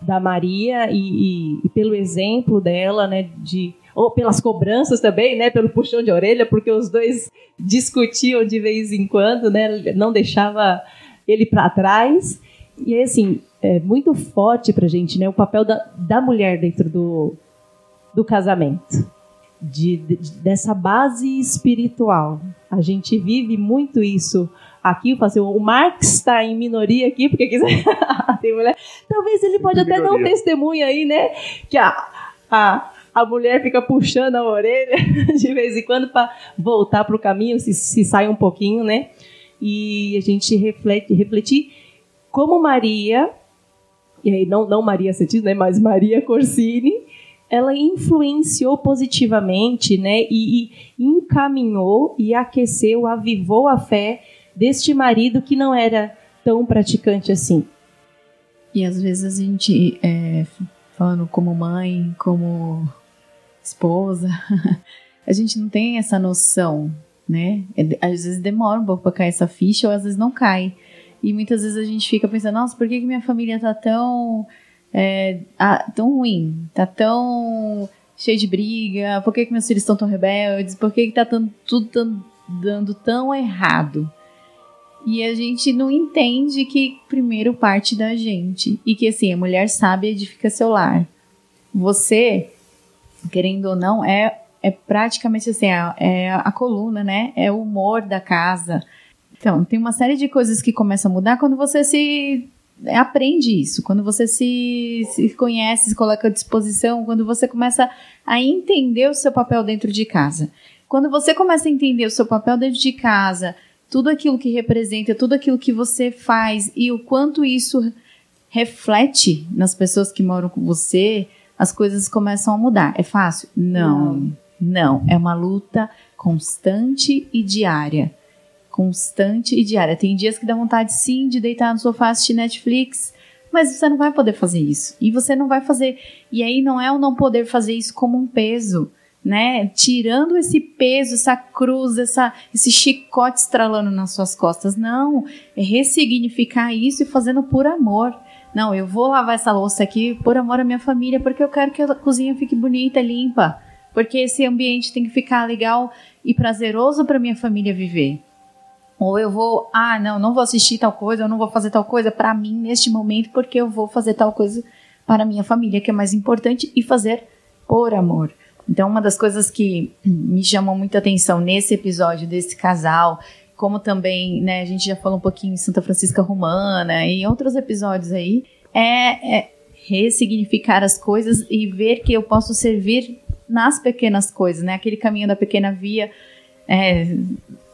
Speaker 4: da Maria e, e, e pelo exemplo dela, né, de ou pelas cobranças também, né, pelo puxão de orelha, porque os dois discutiam de vez em quando, né, não deixava ele para trás. E assim, é muito forte para a gente, né, o papel da, da mulher dentro do, do casamento, de, de, dessa base espiritual. A gente vive muito isso aqui, assim, o Marx está em minoria aqui, porque quiser tem mulher. Talvez ele pode até dar um testemunho aí, né? Que a, a, a mulher fica puxando a orelha de vez em quando para voltar para o caminho, se, se sai um pouquinho, né? E a gente reflete, refletir como Maria, e aí não, não Maria Cetis, né? Mas Maria Corsini, ela influenciou positivamente, né? E, e encaminhou e aqueceu, avivou a fé deste marido que não era tão praticante assim.
Speaker 3: E às vezes a gente, é, falando como mãe, como esposa. a gente não tem essa noção, né? É, às vezes demora um pouco para cair essa ficha, ou às vezes não cai. E muitas vezes a gente fica pensando, nossa, por que, que minha família tá tão, é, ah, tão ruim? Tá tão cheio de briga? Por que, que meus filhos estão tão rebeldes? Por que, que tá tão, tudo tão, dando tão errado? E a gente não entende que primeiro parte da gente. E que assim, a mulher sabe edifica seu lar. Você querendo ou não, é, é praticamente assim, é, é a coluna, né? É o humor da casa. Então, tem uma série de coisas que começam a mudar quando você se aprende isso, quando você se, se conhece, se coloca à disposição, quando você começa a entender o seu papel dentro de casa. Quando você começa a entender o seu papel dentro de casa, tudo aquilo que representa, tudo aquilo que você faz e o quanto isso reflete nas pessoas que moram com você, as coisas começam a mudar. É fácil? Não, não. É uma luta constante e diária. Constante e diária. Tem dias que dá vontade sim de deitar no sofá assistir Netflix, mas você não vai poder fazer isso. E você não vai fazer. E aí não é o não poder fazer isso como um peso né? Tirando esse peso, essa cruz, essa, esse chicote estralando nas suas costas. Não, é ressignificar isso e fazendo por amor. Não, eu vou lavar essa louça aqui por amor à minha família, porque eu quero que a cozinha fique bonita, limpa. Porque esse ambiente tem que ficar legal e prazeroso para minha família viver. Ou eu vou, ah, não, não vou assistir tal coisa, eu não vou fazer tal coisa para mim neste momento, porque eu vou fazer tal coisa para minha família, que é mais importante, e fazer por amor. Então, uma das coisas que me chamou muita atenção nesse episódio desse casal, como também, né, a gente já falou um pouquinho em Santa Francisca Romana e outros episódios aí, é, é ressignificar as coisas e ver que eu posso servir nas pequenas coisas, né? Aquele caminho da pequena via, é,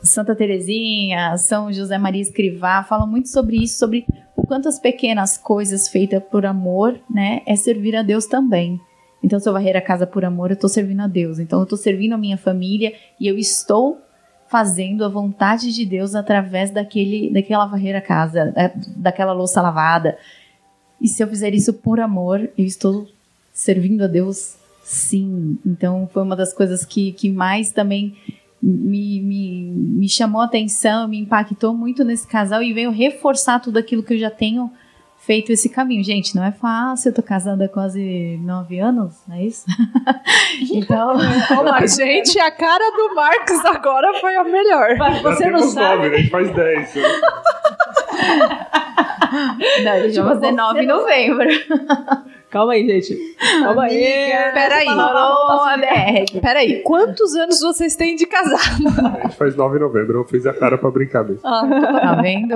Speaker 3: Santa Terezinha, São José Maria Escrivá, falam muito sobre isso, sobre o quanto as pequenas coisas feitas por amor, né, é servir a Deus também. Então, se eu varrer a casa por amor, eu estou servindo a Deus. Então, eu estou servindo a minha família e eu estou fazendo a vontade de Deus através daquele, daquela varrer a casa, daquela louça lavada. E se eu fizer isso por amor, eu estou servindo a Deus sim. Então, foi uma das coisas que, que mais também me, me, me chamou a atenção, me impactou muito nesse casal e veio reforçar tudo aquilo que eu já tenho feito esse caminho. Gente, não é fácil, eu tô casada há quase nove anos, não é isso?
Speaker 5: então. Mas, gente, a cara do Marcos agora foi a melhor.
Speaker 2: Mas você não sabe. Nove, né? A gente faz dez. Né?
Speaker 3: não, a gente vai fazer nove em novembro.
Speaker 4: Calma aí, gente. Calma Amiga, aí.
Speaker 5: Peraí. Peraí. Quantos anos vocês têm de casado?
Speaker 2: A gente faz 9 de novembro. Eu fiz a cara pra brincar mesmo. Ah,
Speaker 3: tá vendo?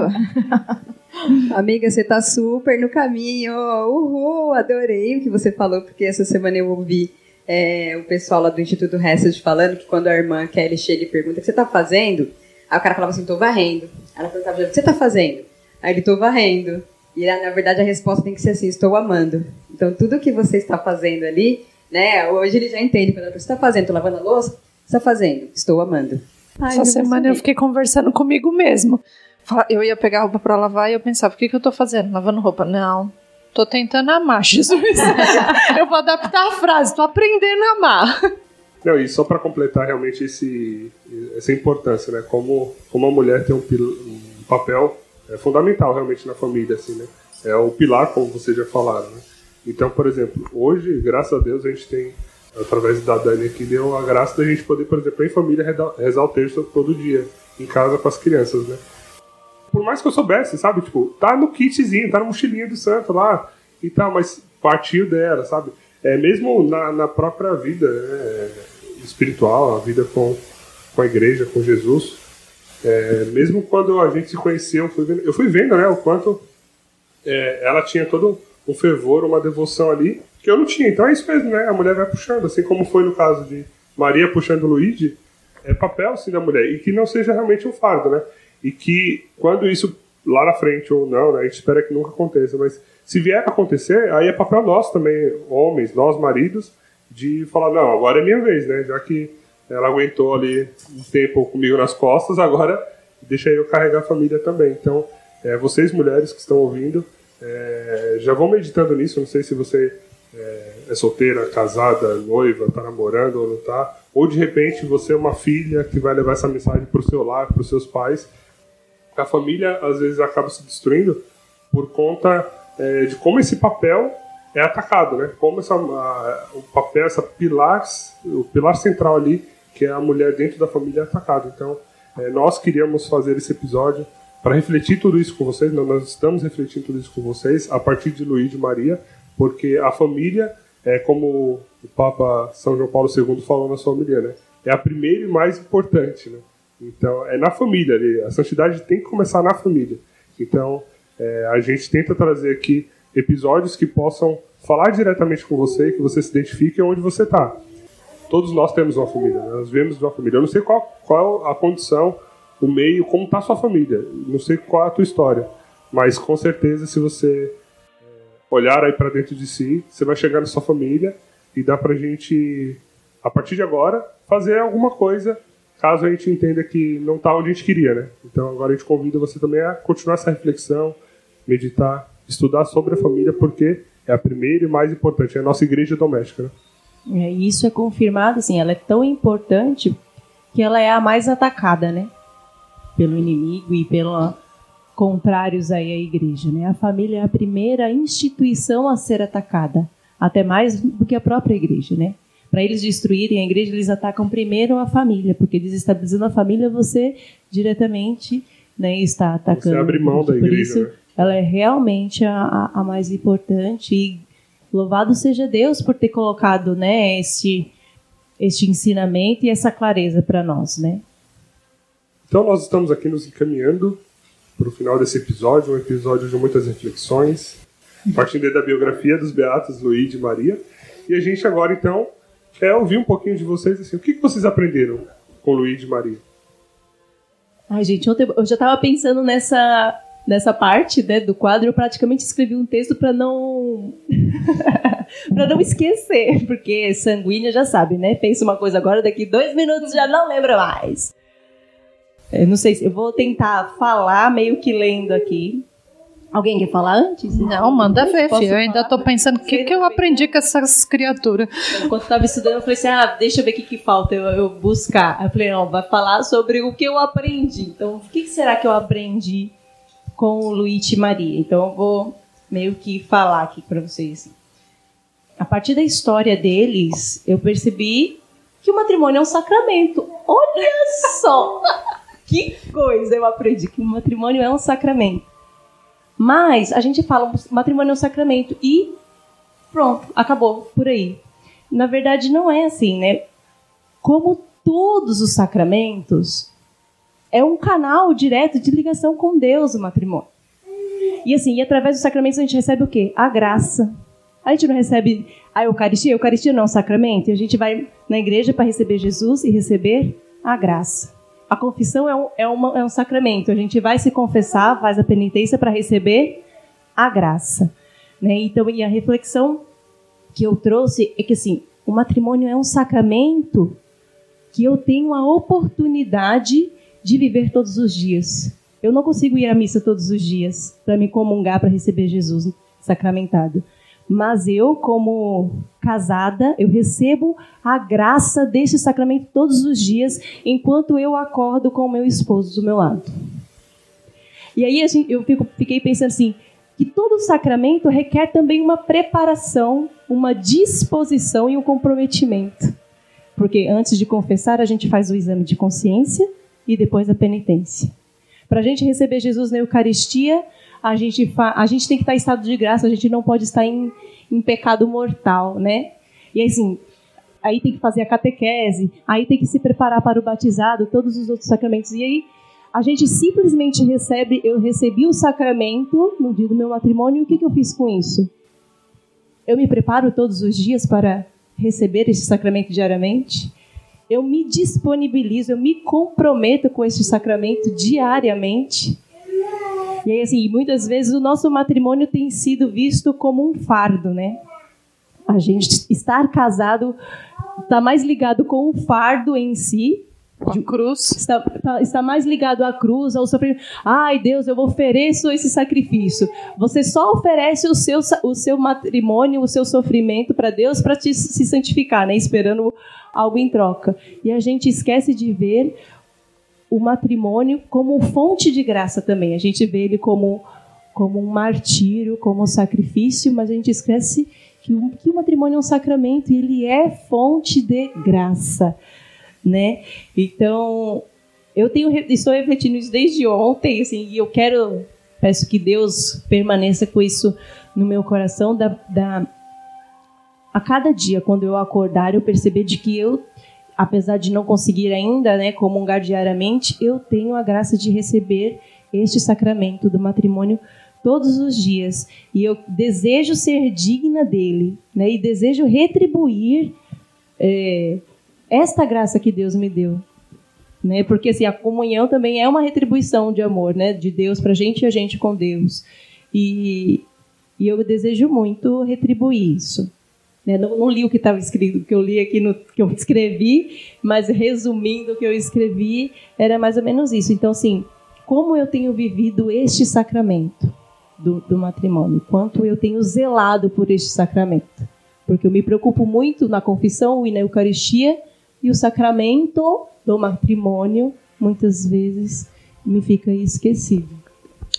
Speaker 6: Amiga, você tá super no caminho. Uhul, adorei o que você falou, porque essa semana eu ouvi é, o pessoal lá do Instituto Hessed falando que quando a irmã Kelly chega e pergunta o que você tá fazendo, aí o cara falava assim, tô varrendo. Ela perguntava, o que você tá fazendo? Aí ele, tô varrendo. E na verdade a resposta tem que ser assim, estou amando. Então tudo que você está fazendo ali, né, hoje ele já entende. Quando você está fazendo, tô lavando a louça, está fazendo, estou amando.
Speaker 5: Ai, Essa semana eu fiquei conversando comigo mesmo. Eu ia pegar roupa para lavar e eu pensava, o que, que eu tô fazendo? Lavando roupa? Não. Tô tentando amar, Jesus. eu vou adaptar a frase, tô aprendendo a amar.
Speaker 2: Não, e só para completar realmente esse, essa importância, né? Como, como a mulher tem um, um papel é, fundamental realmente na família, assim, né? É o pilar, como vocês já falaram, né? Então, por exemplo, hoje, graças a Deus, a gente tem, através da Dani aqui, deu a graça da gente poder, por exemplo, em família, rezar o terço todo dia, em casa com as crianças, né? por mais que eu soubesse, sabe? Tipo, tá no kitzinho, tá na mochilinha do santo lá e tal, mas partiu dela, sabe? É, mesmo na, na própria vida né, espiritual, a vida com, com a igreja, com Jesus, é, mesmo quando a gente se conheceu, eu fui vendo, eu fui vendo né, o quanto é, ela tinha todo um fervor, uma devoção ali, que eu não tinha. Então é isso mesmo, né? A mulher vai puxando, assim como foi no caso de Maria puxando Luigi, é papel sim da mulher, e que não seja realmente um fardo, né? e que quando isso lá na frente ou não, né, a gente espera que nunca aconteça, mas se vier a acontecer, aí é papel nosso também, homens, nós maridos, de falar, não, agora é minha vez, né, já que ela aguentou ali um tempo comigo nas costas, agora deixa eu carregar a família também. Então, é, vocês mulheres que estão ouvindo, é, já vão meditando nisso, não sei se você é, é solteira, casada, noiva, está namorando ou não está, ou de repente você é uma filha que vai levar essa mensagem para o seu lar, para os seus pais, a família às vezes acaba se destruindo por conta é, de como esse papel é atacado, né? Como essa, a, o papel, essa pilar, o pilar central ali, que é a mulher dentro da família, atacado. Então, é, nós queríamos fazer esse episódio para refletir tudo isso com vocês. Nós estamos refletindo tudo isso com vocês a partir de Luís e Maria, porque a família é como o Papa São João Paulo II falou na sua homilia, né? É a primeira e mais importante, né? Então, é na família ali. A santidade tem que começar na família. Então, é, a gente tenta trazer aqui episódios que possam falar diretamente com você, que você se identifique onde você está. Todos nós temos uma família, né? nós vivemos uma família. Eu não sei qual, qual a condição, o meio, como está a sua família. Não sei qual é a tua história. Mas, com certeza, se você olhar aí para dentro de si, você vai chegar na sua família e dá pra gente, a partir de agora, fazer alguma coisa caso a gente entenda que não está onde a gente queria, né? Então agora a gente convida você também a continuar essa reflexão, meditar, estudar sobre a família, porque é a primeira e mais importante, é a nossa igreja doméstica, né?
Speaker 4: É, isso é confirmado, assim, ela é tão importante que ela é a mais atacada, né? Pelo inimigo e pelos contrários aí à igreja, né? A família é a primeira instituição a ser atacada, até mais do que a própria igreja, né? Para eles destruírem a igreja, eles atacam primeiro a família, porque desestabilizando a família, você diretamente né, está atacando. Você
Speaker 2: abre mão da igreja. Por isso, né?
Speaker 4: ela é realmente a, a, mais importante. E louvado seja Deus por ter colocado né, este, este ensinamento e essa clareza para nós. Né?
Speaker 2: Então, nós estamos aqui nos encaminhando para o final desse episódio, um episódio de muitas reflexões, partindo da biografia dos Beatos, Luiz e Maria. E a gente agora, então, é ouvir um pouquinho de vocês assim, o que, que vocês aprenderam com Luiz e Maria?
Speaker 4: Ai, gente, ontem eu já estava pensando nessa nessa parte né, do quadro, eu praticamente escrevi um texto para não para não esquecer, porque sanguínea já sabe, né? Pensa uma coisa agora, daqui dois minutos já não lembra mais. Eu não sei se eu vou tentar falar meio que lendo aqui. Alguém quer falar antes?
Speaker 5: Não, manda ver, filho. Eu ainda estou pensando o que, que eu aprendi com essas criaturas.
Speaker 4: Enquanto estava estudando, eu falei assim: ah, deixa eu ver o que, que falta eu, eu buscar. Aí eu falei: não, vai falar sobre o que eu aprendi. Então, o que, que será que eu aprendi com o Luiz e Maria? Então, eu vou meio que falar aqui para vocês. A partir da história deles, eu percebi que o matrimônio é um sacramento. Olha só! que coisa eu aprendi que o matrimônio é um sacramento. Mas a gente fala matrimônio é um sacramento e pronto, acabou por aí. Na verdade, não é assim, né? Como todos os sacramentos, é um canal direto de ligação com Deus o matrimônio. E assim, e através dos sacramentos a gente recebe o quê? A graça. A gente não recebe a Eucaristia, a Eucaristia não é um sacramento, e a gente vai na igreja para receber Jesus e receber a graça. A confissão é um, é, uma, é um sacramento. A gente vai se confessar, faz a penitência para receber a graça. Né? Então, e a reflexão que eu trouxe é que assim, o matrimônio é um sacramento que eu tenho a oportunidade de viver todos os dias. Eu não consigo ir à missa todos os dias para me comungar, para receber Jesus sacramentado mas eu, como casada, eu recebo a graça deste sacramento todos os dias, enquanto eu acordo com o meu esposo do meu lado. E aí eu fiquei pensando assim, que todo sacramento requer também uma preparação, uma disposição e um comprometimento. Porque antes de confessar, a gente faz o exame de consciência e depois a penitência. Para a gente receber Jesus na Eucaristia, a gente, a gente tem que estar em estado de graça, a gente não pode estar em, em pecado mortal, né? E assim, aí tem que fazer a catequese, aí tem que se preparar para o batizado, todos os outros sacramentos. E aí a gente simplesmente recebe, eu recebi o sacramento no dia do meu matrimônio, e o que, que eu fiz com isso? Eu me preparo todos os dias para receber esse sacramento diariamente? Eu me disponibilizo, eu me comprometo com esse sacramento diariamente? E aí, assim, muitas vezes o nosso matrimônio tem sido visto como um fardo, né? A gente estar casado está mais ligado com o fardo em si.
Speaker 5: De cruz.
Speaker 4: Está, está, está, mais ligado à cruz, ao sofrimento. Ai, Deus, eu ofereço esse sacrifício. Você só oferece o seu, o seu matrimônio, o seu sofrimento para Deus para se santificar, né? Esperando algo em troca. E a gente esquece de ver o matrimônio como fonte de graça também. A gente vê ele como, como um martírio, como um sacrifício, mas a gente esquece que o, que o matrimônio é um sacramento e ele é fonte de graça, né? Então, eu tenho estou refletindo isso desde ontem, assim, e eu quero peço que Deus permaneça com isso no meu coração da, da a cada dia quando eu acordar eu perceber de que eu apesar de não conseguir ainda né, comungar diariamente, eu tenho a graça de receber este sacramento do matrimônio todos os dias. E eu desejo ser digna dele, né, e desejo retribuir é, esta graça que Deus me deu. Né, porque assim, a comunhão também é uma retribuição de amor né, de Deus para a gente e a gente com Deus. E, E eu desejo muito retribuir isso. Né? Não, não, li o que estava escrito, que eu li aqui no que eu escrevi, mas resumindo o que eu escrevi, era mais ou menos isso. Então, assim, como eu tenho vivido este sacramento do, do matrimônio, quanto eu tenho zelado por este sacramento. Porque eu me preocupo muito na confissão e na Eucaristia, e o sacramento do matrimônio, muitas vezes, me fica esquecido.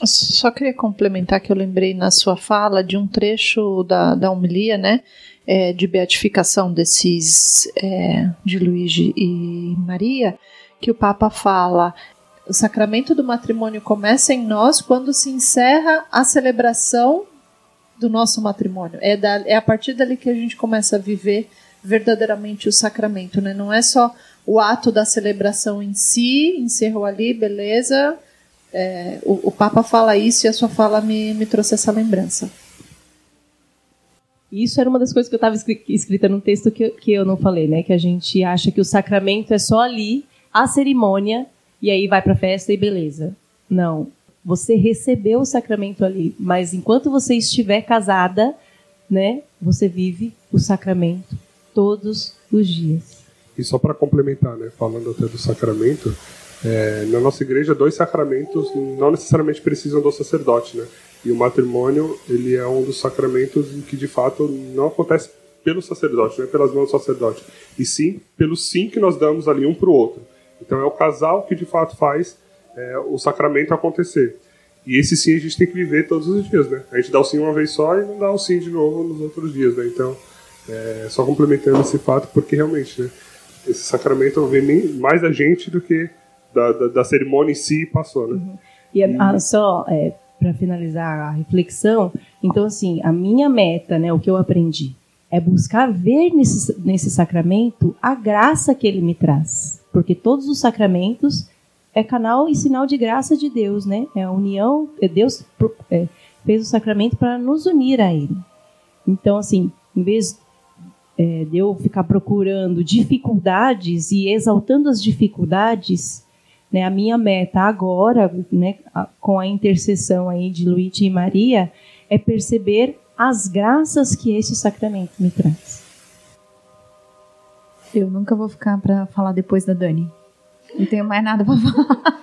Speaker 5: Só queria complementar que eu lembrei na sua fala de um trecho da, da homilia, né? É, de beatificação desses é, de Luigi e Maria, que o Papa fala o sacramento do matrimônio começa em nós quando se encerra a celebração do nosso matrimônio. É, da, é a partir dali que a gente começa a viver verdadeiramente o sacramento, né? Não é só o ato da celebração em si, encerrou ali, beleza. É, o, o, Papa fala isso e a sua fala me, me trouxe essa lembrança.
Speaker 4: Isso era uma das coisas que eu estava escrita no texto que, que eu não falei, né? Que a gente acha que o sacramento é só ali, a cerimônia, e aí vai para a festa e beleza. Não. Você recebeu o sacramento ali, mas enquanto você estiver casada, né, você vive o sacramento todos os dias.
Speaker 2: E só para complementar, né, falando até do sacramento, é, na nossa igreja dois sacramentos não necessariamente precisam do sacerdote, né? E o matrimônio ele é um dos sacramentos em que de fato não acontece pelo sacerdote, não é pelas mãos do sacerdote, e sim pelo sim que nós damos ali um para o outro. Então é o casal que de fato faz é, o sacramento acontecer. E esse sim a gente tem que viver todos os dias, né? A gente dá o sim uma vez só e não dá o sim de novo nos outros dias, né? Então, é, só complementando esse fato, porque realmente, né? Esse sacramento vem mais da gente do que da, da, da cerimônia em si passou, né? Uhum.
Speaker 4: E, e... Ah, só é, para finalizar a reflexão, então assim, a minha meta, né? O que eu aprendi é buscar ver nesse, nesse sacramento a graça que ele me traz porque todos os sacramentos é canal e sinal de graça de Deus, né? É a união, é Deus é, fez o sacramento para nos unir a Ele. Então, assim, em vez é, de eu ficar procurando dificuldades e exaltando as dificuldades, né, a minha meta agora, né, com a intercessão aí de Luíde e Maria, é perceber as graças que esse sacramento me traz.
Speaker 3: Eu nunca vou ficar pra falar depois da Dani. Não tenho mais nada pra falar.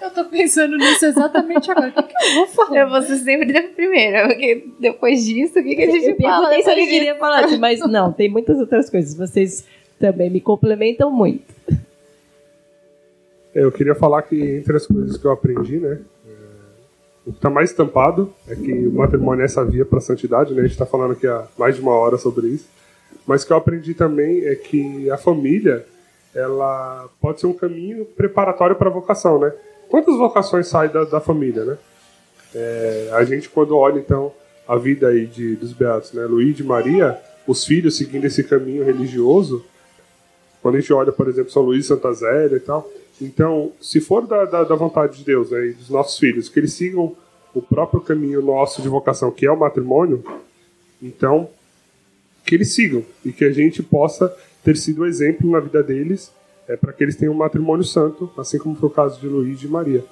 Speaker 5: eu tô pensando nisso exatamente agora. O que, que eu vou falar?
Speaker 3: Eu vou ser sempre a primeira, porque depois disso, o que, que a gente
Speaker 4: eu
Speaker 3: fala?
Speaker 4: Eu que queria falar, mas não, tem muitas outras coisas. Vocês também me complementam muito.
Speaker 2: É, eu queria falar que entre as coisas que eu aprendi, né, é, o que está mais estampado é que o matrimônio é essa via para a santidade, né? A gente está falando aqui há mais de uma hora sobre isso. Mas o que eu aprendi também é que a família ela pode ser um caminho preparatório para a vocação, né? Quantas vocações saem da, da família, né? É, a gente quando olha então a vida aí de, dos beatos, né? Luís e Maria, os filhos seguindo esse caminho religioso, quando a gente olha, por exemplo, São Luís, Santa Zélia e tal, então, se for da, da, da vontade de Deus, né, dos nossos filhos, que eles sigam o próprio caminho nosso de vocação, que é o matrimônio, então que eles sigam e que a gente possa ter sido exemplo na vida deles é, para que eles tenham um matrimônio santo, assim como foi o caso de Luís e de Maria.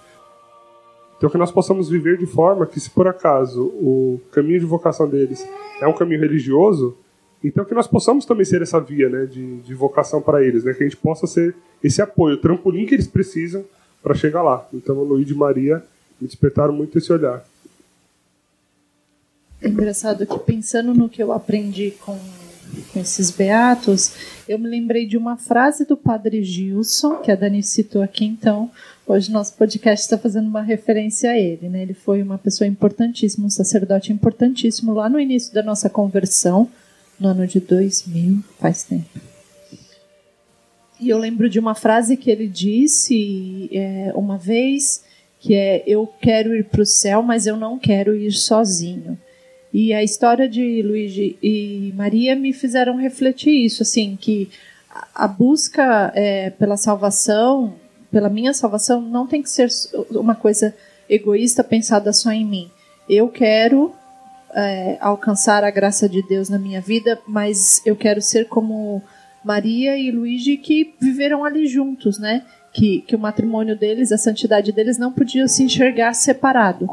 Speaker 2: Então que nós possamos viver de forma que, se por acaso o caminho de vocação deles é um caminho religioso, então que nós possamos também ser essa via né, de, de vocação para eles, né, que a gente possa ser esse apoio, o trampolim que eles precisam para chegar lá. Então, Luís e Maria me despertaram muito esse olhar.
Speaker 5: É engraçado que pensando no que eu aprendi com, com esses beatos, eu me lembrei de uma frase do padre Gilson, que a Dani citou aqui, então hoje nosso podcast está fazendo uma referência a ele. Né? Ele foi uma pessoa importantíssima, um sacerdote importantíssimo lá no início da nossa conversão, no ano de 2000, faz tempo. E eu lembro de uma frase que ele disse é, uma vez, que é: Eu quero ir para o céu, mas eu não quero ir sozinho. E a história de Luigi e Maria me fizeram refletir isso, assim, que a busca é, pela salvação, pela minha salvação, não tem que ser uma coisa egoísta pensada só em mim. Eu quero é, alcançar a graça de Deus na minha vida, mas eu quero ser como Maria e Luigi que viveram ali juntos, né? Que, que o matrimônio deles, a santidade deles não podia se enxergar separado.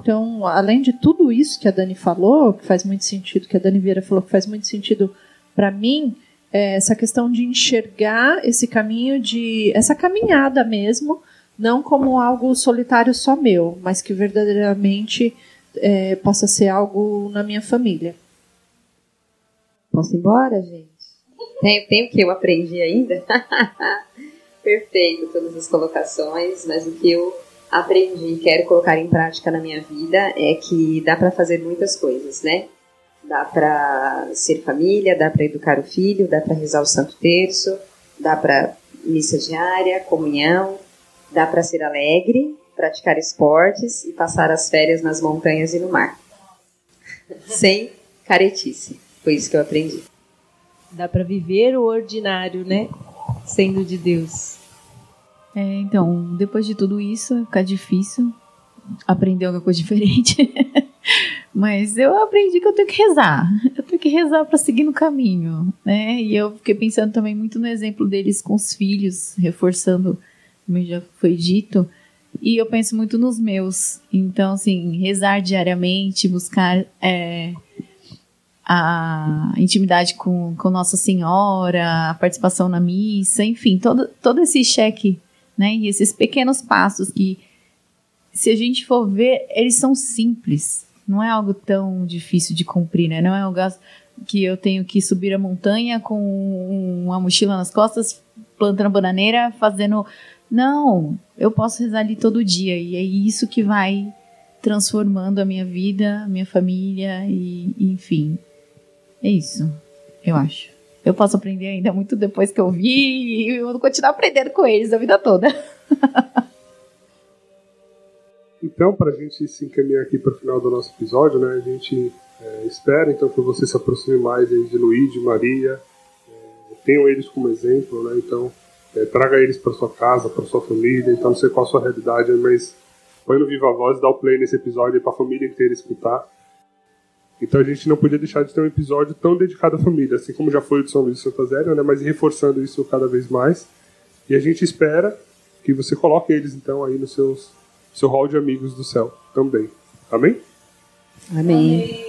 Speaker 5: Então, além de tudo isso que a Dani falou, que faz muito sentido, que a Dani Vieira falou que faz muito sentido para mim, é essa questão de enxergar esse caminho de essa caminhada mesmo, não como algo solitário só meu, mas que verdadeiramente é, possa ser algo na minha família.
Speaker 6: Posso ir embora, gente? Tem, tem o que eu aprendi ainda? Perfeito, todas as colocações, mas o que eu aprendi e quero colocar em prática na minha vida é que dá para fazer muitas coisas, né? Dá para ser família, dá para educar o filho, dá para rezar o Santo Terço, dá para missa diária, comunhão, dá para ser alegre, praticar esportes e passar as férias nas montanhas e no mar. Sem caretice. Foi isso que eu aprendi.
Speaker 4: Dá para viver o ordinário, né? Sendo de Deus.
Speaker 3: É, então, depois de tudo isso, fica difícil aprender alguma coisa diferente. Mas eu aprendi que eu tenho que rezar. Eu tenho que rezar para seguir no caminho, né? E eu fiquei pensando também muito no exemplo deles com os filhos, reforçando, como já foi dito. E eu penso muito nos meus. Então, assim, rezar diariamente, buscar é, a intimidade com, com Nossa Senhora, a participação na missa, enfim, todo, todo esse cheque, né? E esses pequenos passos que, se a gente for ver, eles são simples. Não é algo tão difícil de cumprir, né? Não é algo que eu tenho que subir a montanha com uma mochila nas costas, plantando bananeira, fazendo. Não, eu posso rezar ali todo dia e é isso que vai transformando a minha vida, a minha família e, enfim, é isso, eu acho. Eu posso aprender ainda muito depois que eu vi e eu vou continuar aprendendo com eles a vida toda.
Speaker 2: então, para a gente se encaminhar aqui para o final do nosso episódio, né, a gente é, espera então que você se aproxime mais de Luiz, de Maria, é, tenham eles como exemplo, né, então é, traga eles para sua casa, para sua família, então não sei qual a sua realidade, mas põe no Viva Voz, dá o play nesse episódio para a família inteira escutar então a gente não podia deixar de ter um episódio tão dedicado à família, assim como já foi o de São Luís de Santa Zélia, né? mas reforçando isso cada vez mais. E a gente espera que você coloque eles então aí no seus, seu hall de amigos do céu também. Amém?
Speaker 6: Amém.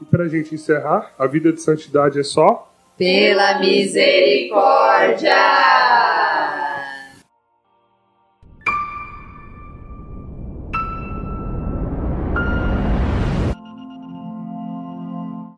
Speaker 2: E para a gente encerrar, a vida de santidade é só
Speaker 6: pela misericórdia.